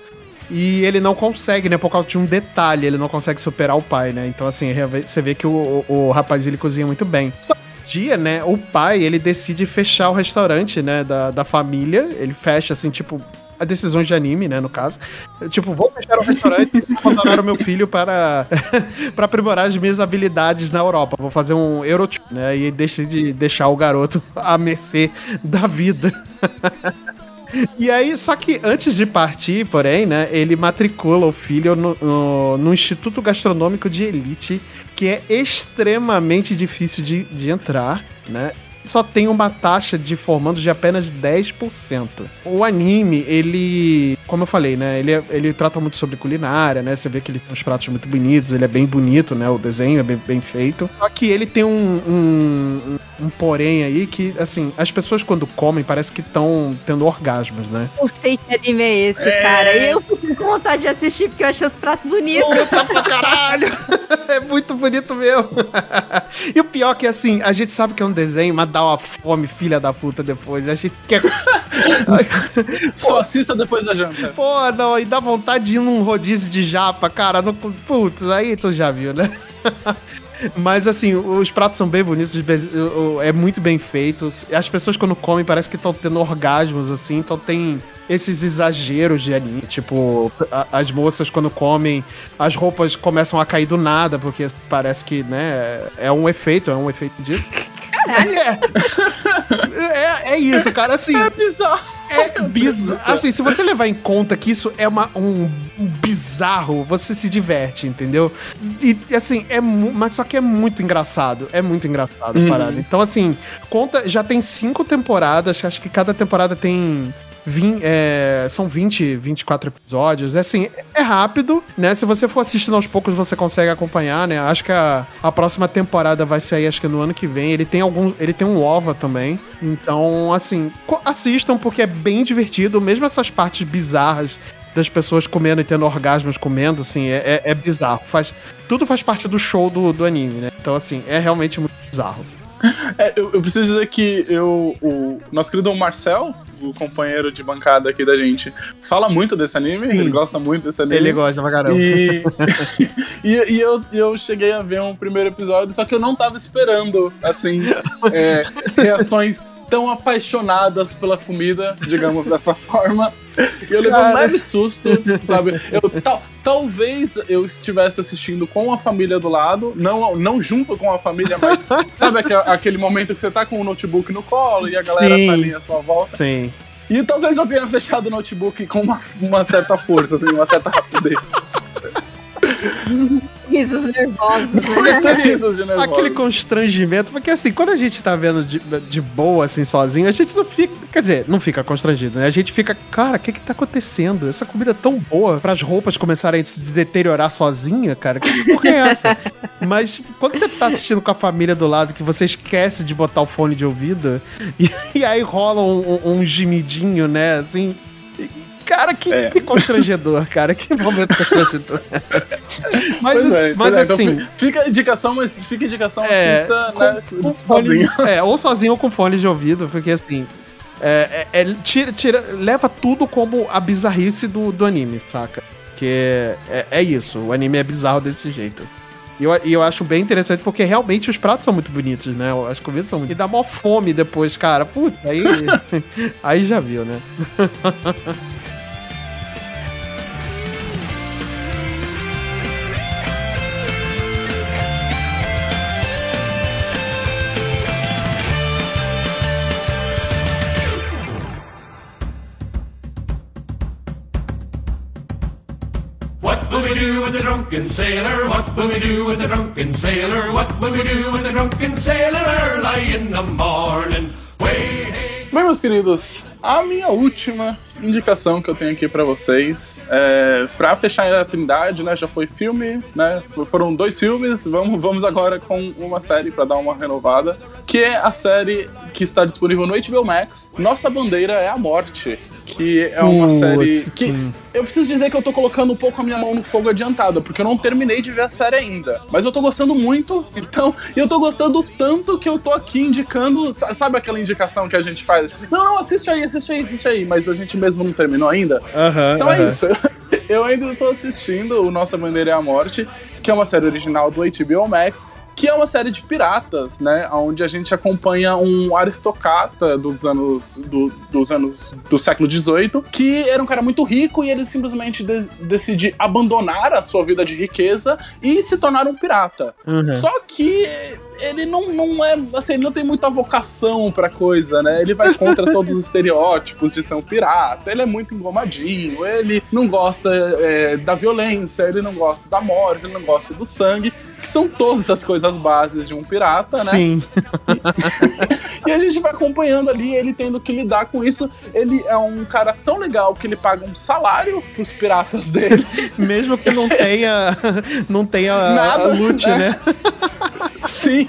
E ele não consegue, né? Por causa de um detalhe, ele não consegue superar o pai, né? Então, assim, você vê que o, o, o rapaz ele cozinha muito bem. Só dia, né? O pai ele decide fechar o restaurante, né? Da, da família. Ele fecha, assim, tipo. A decisões de anime, né, no caso. Tipo, vou fechar o restaurante e abandonar o meu filho para, para aprimorar as minhas habilidades na Europa. Vou fazer um Eurotrip, né? E decide deixar o garoto à mercê da vida. E aí, só que antes de partir, porém, né, ele matricula o filho no, no, no Instituto Gastronômico de Elite, que é extremamente difícil de, de entrar, né? Só tem uma taxa de formandos de apenas 10%. O anime, ele, como eu falei, né? Ele, é- ele trata muito sobre culinária, né? Você vê que ele tem uns pratos muito bonitos, ele é bem bonito, né? O desenho é bem, bem feito. Só que ele tem um, um, um porém aí que, assim, as pessoas quando comem parece que estão tendo orgasmos, né? Não sei que anime é esse, cara. E eu fico com vontade de assistir porque eu achei os pratos bonitos. Puta pra caralho! É muito bonito mesmo. E o pior que, assim, a gente sabe que é um desenho, mas dá uma fome, filha da puta, depois. A gente quer. Só assista depois da janta. Pô, não, e dá vontade de ir num rodízio de japa, cara. No... Putz, aí tu já viu, né? Mas assim, os pratos são bem bonitos, é muito bem feitos. As pessoas quando comem parece que estão tendo orgasmos, assim, então tem esses exageros de anime. Tipo, a- as moças quando comem, as roupas começam a cair do nada, porque parece que, né, é um efeito, é um efeito disso. É, é, é isso, cara, assim. É bizarro. É bizarro. Assim, se você levar em conta que isso é uma, um, um bizarro, você se diverte, entendeu? E assim, é mas só que é muito engraçado. É muito engraçado a Uhum. parada. Então, assim, conta. Já tem cinco temporadas, acho que cada temporada tem. Vim, é, são 20, 24 episódios. É assim, é rápido, né? Se você for assistindo aos poucos, você consegue acompanhar, né? Acho que a, a próxima temporada vai sair, acho que no ano que vem. Ele tem alguns. Ele tem um OVA também. Então, assim, assistam, porque é bem divertido, mesmo essas partes bizarras das pessoas comendo e tendo orgasmos comendo, assim, é, é, é bizarro. Faz, tudo faz parte do show do, do anime, né? Então, assim, é realmente muito bizarro. É, eu, eu preciso dizer que eu, o nosso querido Marcel, o companheiro de bancada aqui da gente, fala muito desse anime, ele gosta muito desse anime. Ele gosta pra caramba. E, e, e eu, eu cheguei a ver um primeiro episódio, só que eu não tava esperando, assim, é, reações tão apaixonadas pela comida, digamos dessa forma. E eu levei um leve susto, sabe? Eu, tal, talvez eu estivesse assistindo com a família do lado, não, não junto com a família, mas sabe aque- aquele momento que você tá com o notebook no colo e a galera Sim. tá ali à sua volta? Sim. E talvez eu tenha fechado o notebook com uma, uma certa força, assim, uma certa rapidez. Risos nervosos, né? risos de nervoso. Aquele constrangimento, porque assim, quando a gente tá vendo de, de boa, assim, sozinho, a gente não fica. Quer dizer, não fica constrangido, né? A gente fica, cara, o que que tá acontecendo? Essa comida é tão boa para as roupas começarem a se deteriorar sozinha, cara. Que porra é essa? Mas quando você tá assistindo com a família do lado, que você esquece de botar o fone de ouvido, e, e aí rola um, um, um gemidinho, né? Assim. Cara, que, É. que constrangedor, cara. Que momento constrangedor. mas Pois é, mas pois é, então assim. fi- fica a indicação, mas fica a indicação, É, assista, com- né, com sozinho. fone- é, ou sozinho ou com fone de ouvido, porque assim. É, é- é- tira, tira, leva tudo como a bizarrice do, do anime, saca? Que é, é isso, o anime é bizarro desse jeito. E eu, eu acho bem interessante porque realmente os pratos são muito bonitos, né? As comidas são muito. E dá mó fome depois, cara. Putz, aí. aí já viu, né? Drunken sailor? What will we do with the drunken sailor? What will we do with the drunken sailor early in the morning? Way, hey. Bem, meus queridos, a minha última indicação que eu tenho aqui pra vocês é para fechar a Trindade, né? Já foi filme, né? Foram dois filmes, vamos, vamos agora com uma série pra dar uma renovada, que é a série que está disponível no HBO Max. Nossa bandeira é a morte, que é uma Putz, série que sim. eu preciso dizer que eu tô colocando um pouco a minha mão no fogo adiantada, porque eu não terminei de ver a série ainda. Mas eu tô gostando muito, então, e eu tô gostando tanto que eu tô aqui indicando, sa- sabe aquela indicação que a gente faz? Tipo assim, não, não, assiste aí, assiste aí, assiste aí, mas a gente mesmo não terminou ainda. Aham. Então é aham. isso. Eu ainda tô assistindo o Nossa Bandeira é a Morte, que é uma série original do HBO Max, que é uma série de piratas, né? Onde a gente acompanha um aristocrata dos anos do, dos anos do século XVIII, que era um cara muito rico e ele simplesmente de- decide abandonar a sua vida de riqueza e se tornar um pirata. Uhum. Só que ele não, não é, assim, ele não tem muita vocação pra coisa, né? Ele vai contra todos os estereótipos de ser um pirata, ele é muito engomadinho, ele não gosta é, da violência, ele não gosta da morte, ele não gosta do sangue, que são todas as coisas bases de um pirata, né? Sim. E a gente vai acompanhando ali ele tendo que lidar com isso. Ele é um cara tão legal que ele paga um salário pros piratas dele. Mesmo que não tenha. não tenha Nada, a loot, né? né? Sim.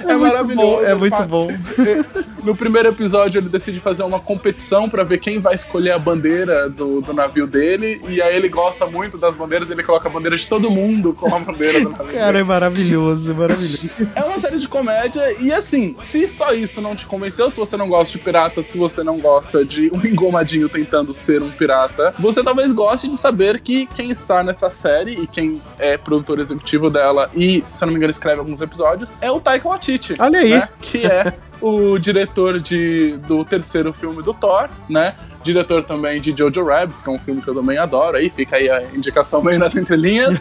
É, muito maravilhoso. bom, é muito bom. No primeiro episódio, ele decide fazer uma competição pra ver quem vai escolher a bandeira do, do navio dele. E aí ele gosta muito das bandeiras, ele coloca a bandeira de todo mundo com a bandeira do navio. Cara, é maravilhoso, é maravilhoso. É uma série de comédia e assim, se só isso não te convenceu, se você não gosta de pirata, se você não gosta de um engomadinho tentando ser um pirata, você talvez goste de saber que quem está nessa série e quem é produtor executivo dela e, se eu não me engano, escreve alguns episódios, é o Taika Waititi. Olha aí. né? Que é o diretor de, do terceiro filme do Thor, né? Diretor também de Jojo Rabbit, que é um filme que eu também adoro. Aí fica aí a indicação meio nas entrelinhas.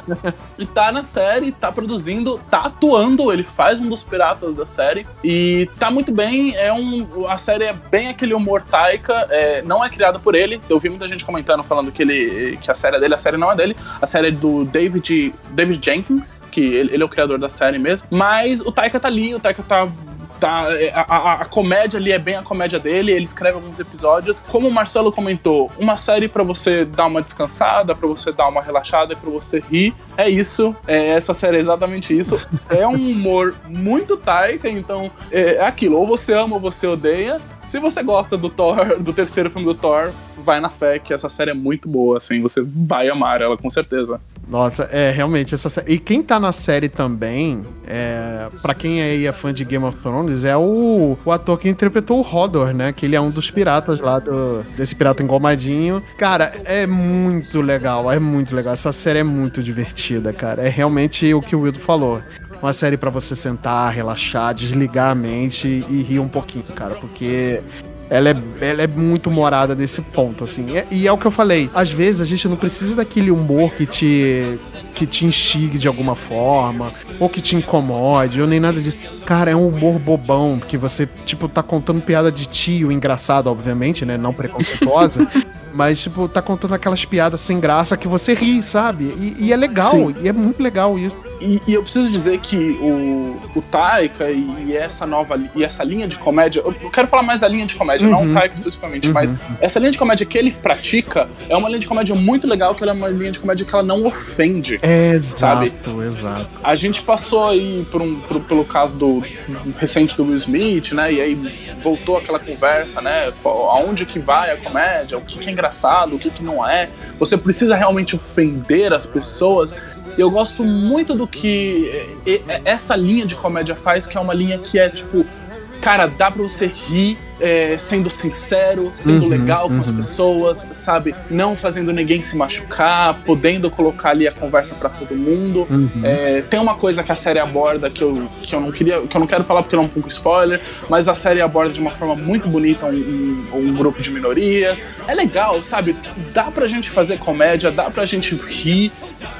e tá na série, tá produzindo, tá atuando. Ele faz um dos piratas da série. E tá muito bem. É um, a série é bem aquele humor taika. É, não é criada por ele. Eu vi muita gente comentando falando que, ele, que a série é dele. A série não é dele. A série é do David, David Jenkins, que ele, ele é o criador da série mesmo. Mas o Taika tá ali, o Taika tá Tá, é, a, a- a comédia ali é bem a comédia dele, ele escreve alguns episódios. Como o Marcelo comentou, uma série pra você dar uma descansada, pra você dar uma relaxada e pra você rir. É isso. É, essa série é exatamente isso. É um humor muito taika, então é, é aquilo. Ou você ama ou você odeia. Se você gosta do Thor, do terceiro filme do Thor, vai na fé que essa série é muito boa, assim. Você vai amar ela, com certeza. Nossa, é realmente essa série. E quem tá na série também, é, para quem aí é fã de Game of Thrones, é o, o ator que interpretou o Hodor, né? Que ele é um dos piratas lá do desse pirata engomadinho. Cara, é muito legal, é muito legal. Essa série é muito divertida, cara. É realmente o que o Wildo falou. Uma série pra você sentar, relaxar, desligar a mente e rir um pouquinho, cara, porque ela é, ela é muito morada nesse ponto, assim. É- e é o que eu falei. Às vezes a gente não precisa daquele humor que te, que te instigue de alguma forma, ou que te incomode, ou nem nada disso. Cara, é um humor bobão, que você, tipo, tá contando piada de tio, engraçado, obviamente, né? Não preconceituosa. Mas, tipo, tá contando aquelas piadas sem graça que você ri, sabe? E, e é legal, Sim. e é muito legal isso. E, e eu preciso dizer que o, o Taika e, e essa nova e essa linha de comédia, eu, quero falar mais da linha de comédia, não o Taika especificamente, mas essa linha de comédia que ele pratica é uma linha de comédia muito legal, que ela é uma linha de comédia que ela não ofende. É, Sabe? exato, exato. A gente passou aí por um, por- pelo caso do, recente do Will Smith, né? E aí voltou aquela conversa, né? Aonde que vai a comédia? O que, que é engraçado? O que, que não é? Você precisa realmente ofender as pessoas? Eu gosto muito do que essa linha de comédia faz, que é uma linha que é tipo. Cara, dá pra você rir eh, sendo sincero, sendo Uhum, legal com as uhum. pessoas, sabe? Não fazendo ninguém se machucar, podendo colocar ali a conversa pra todo mundo. Uhum. É, tem uma coisa que a série aborda que eu, que eu não queria, que eu não quero falar porque não é um pouco spoiler, mas a série aborda de uma forma muito bonita um, um- um grupo de minorias. É legal, sabe? Dá pra gente fazer comédia, dá pra gente rir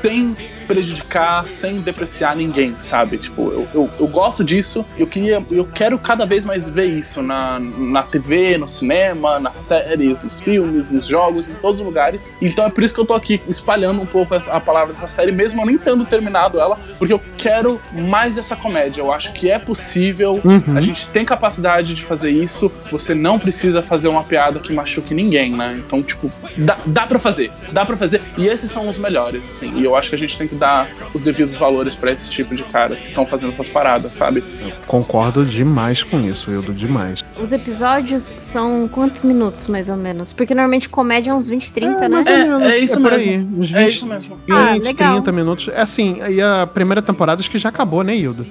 sem prejudicar, sem depreciar ninguém, sabe? Tipo, eu, eu, eu gosto disso, eu queria, eu quero cada vez mais ver isso na, na TV, no cinema, nas séries, nos filmes, nos jogos, em todos os lugares. Então é por isso que eu tô aqui espalhando um pouco a palavra dessa série, mesmo eu nem tendo terminado ela, porque eu quero mais dessa comédia. Eu acho que é possível, Uhum. a gente tem capacidade de fazer isso, você não precisa fazer uma piada que machuque ninguém, né? Então, tipo, dá, dá pra fazer, dá pra fazer, e esses são os melhores, assim, e eu acho que a gente tem que dar os devidos valores pra esse tipo de caras que estão fazendo essas paradas, sabe? Concordo demais com isso, Wildo, demais. Os episódios são quantos minutos, mais ou menos? Porque normalmente comédia é uns 20, 30, né? mais ou menos, é isso por mesmo. aí, uns É 20, isso mesmo. 20, Ah, legal. 30 minutos. É assim, aí a primeira temporada acho que já acabou, né, Hildo?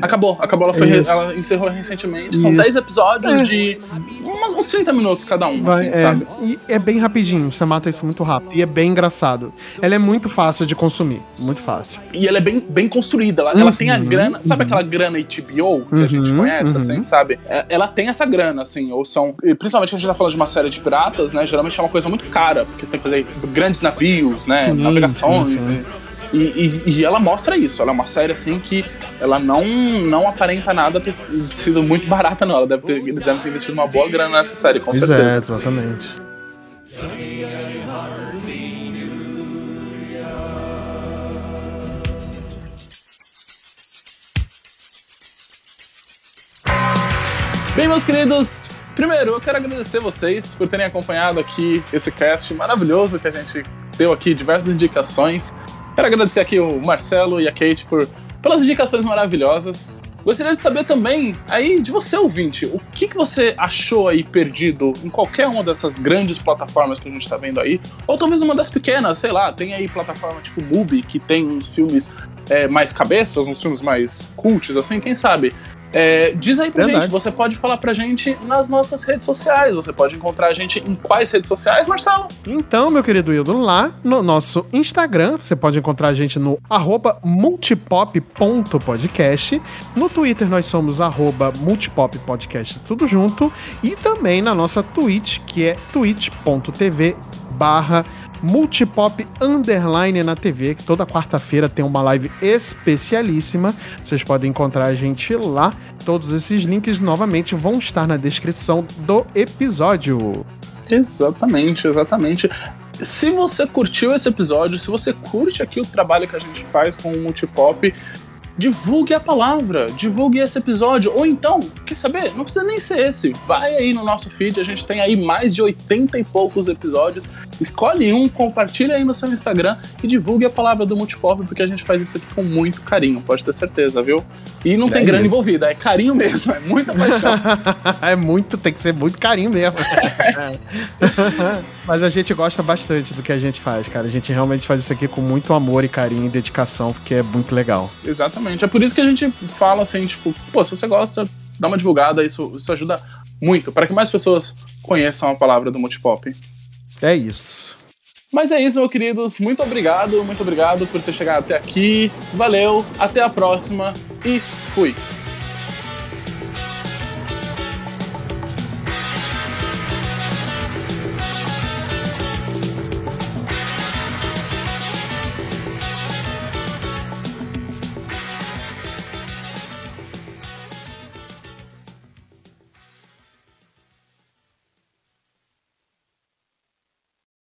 Acabou, acabou, ela, foi, ela encerrou recentemente. São Isso. 10 episódios É. de umas- uns 30 minutos cada um, Vai, assim, é, sabe? e é bem rapidinho, você mata isso muito rápido. E é bem engraçado. Ela é muito fácil de consumir, muito fácil. E ela é bem, bem construída. Ela, ela tem a Uhum, grana, sabe aquela grana HBO que a gente Uhum, conhece, uhum. assim, sabe? É, Ela tem essa grana, assim, ou são. Principalmente a gente tá falando de uma série de piratas, né? Geralmente é uma coisa muito cara, porque você tem que fazer grandes navios, né? Sim, navegações. sim, sim. E, e- e ela mostra isso. Ela é uma série assim que ela não, não aparenta nada ter sido muito barata, não. Ela deve ter, eles devem ter investido uma boa grana nessa série, com Pois é, certeza. exatamente. Bem, meus queridos, primeiro eu quero agradecer vocês por terem acompanhado aqui esse cast maravilhoso que a gente deu aqui diversas indicações. Quero agradecer aqui o Marcelo e a Kate por, pelas indicações maravilhosas. Gostaria de saber também aí de você, ouvinte, o que, que você achou aí perdido em qualquer uma dessas grandes plataformas que a gente tá vendo aí, ou talvez uma das pequenas, sei lá, tem aí plataforma tipo Mubi, que tem uns filmes é, mais cabeças, uns filmes mais cults, assim, quem sabe? É, diz aí pra Verdade. gente, você pode falar pra gente nas nossas redes sociais, você pode encontrar a gente em quais redes sociais, Marcelo? Então, meu querido Hildo, lá no nosso Instagram, você pode encontrar a gente no arroba multipop.podcast. No Twitter nós somos arroba multipoppodcast, tudo junto. E também na nossa Twitch, que é twitch.tv barra multipop underline na TV, que toda quarta-feira tem uma live especialíssima. Vocês podem encontrar a gente lá. Todos esses links novamente vão estar na descrição do episódio. Exatamente, exatamente. Se você curtiu esse episódio, se você curte aqui o trabalho que a gente faz com o Multipop, divulgue a palavra, divulgue esse episódio. Ou então, quer saber? Não precisa nem ser esse. Vai aí no nosso feed, a gente tem aí mais de 80 e poucos episódios. Escolhe um, compartilha aí no seu Instagram e divulgue a palavra do Multipop, porque a gente faz isso aqui com muito carinho, pode ter certeza, viu? E não tem É grana isso. envolvida, é carinho mesmo, é muita paixão. é muito, tem que ser muito carinho mesmo. Mas a gente gosta bastante do que a gente faz, cara. A gente realmente faz isso aqui com muito amor e carinho e dedicação, porque é muito legal. Exatamente. É por isso que a gente fala assim, tipo, pô, se você gosta, dá uma divulgada, isso, isso ajuda muito, para que mais pessoas conheçam a palavra do Multipop. É isso. Mas é isso, meus queridos. Muito obrigado, muito obrigado por ter chegado até aqui. Valeu, até a próxima e fui.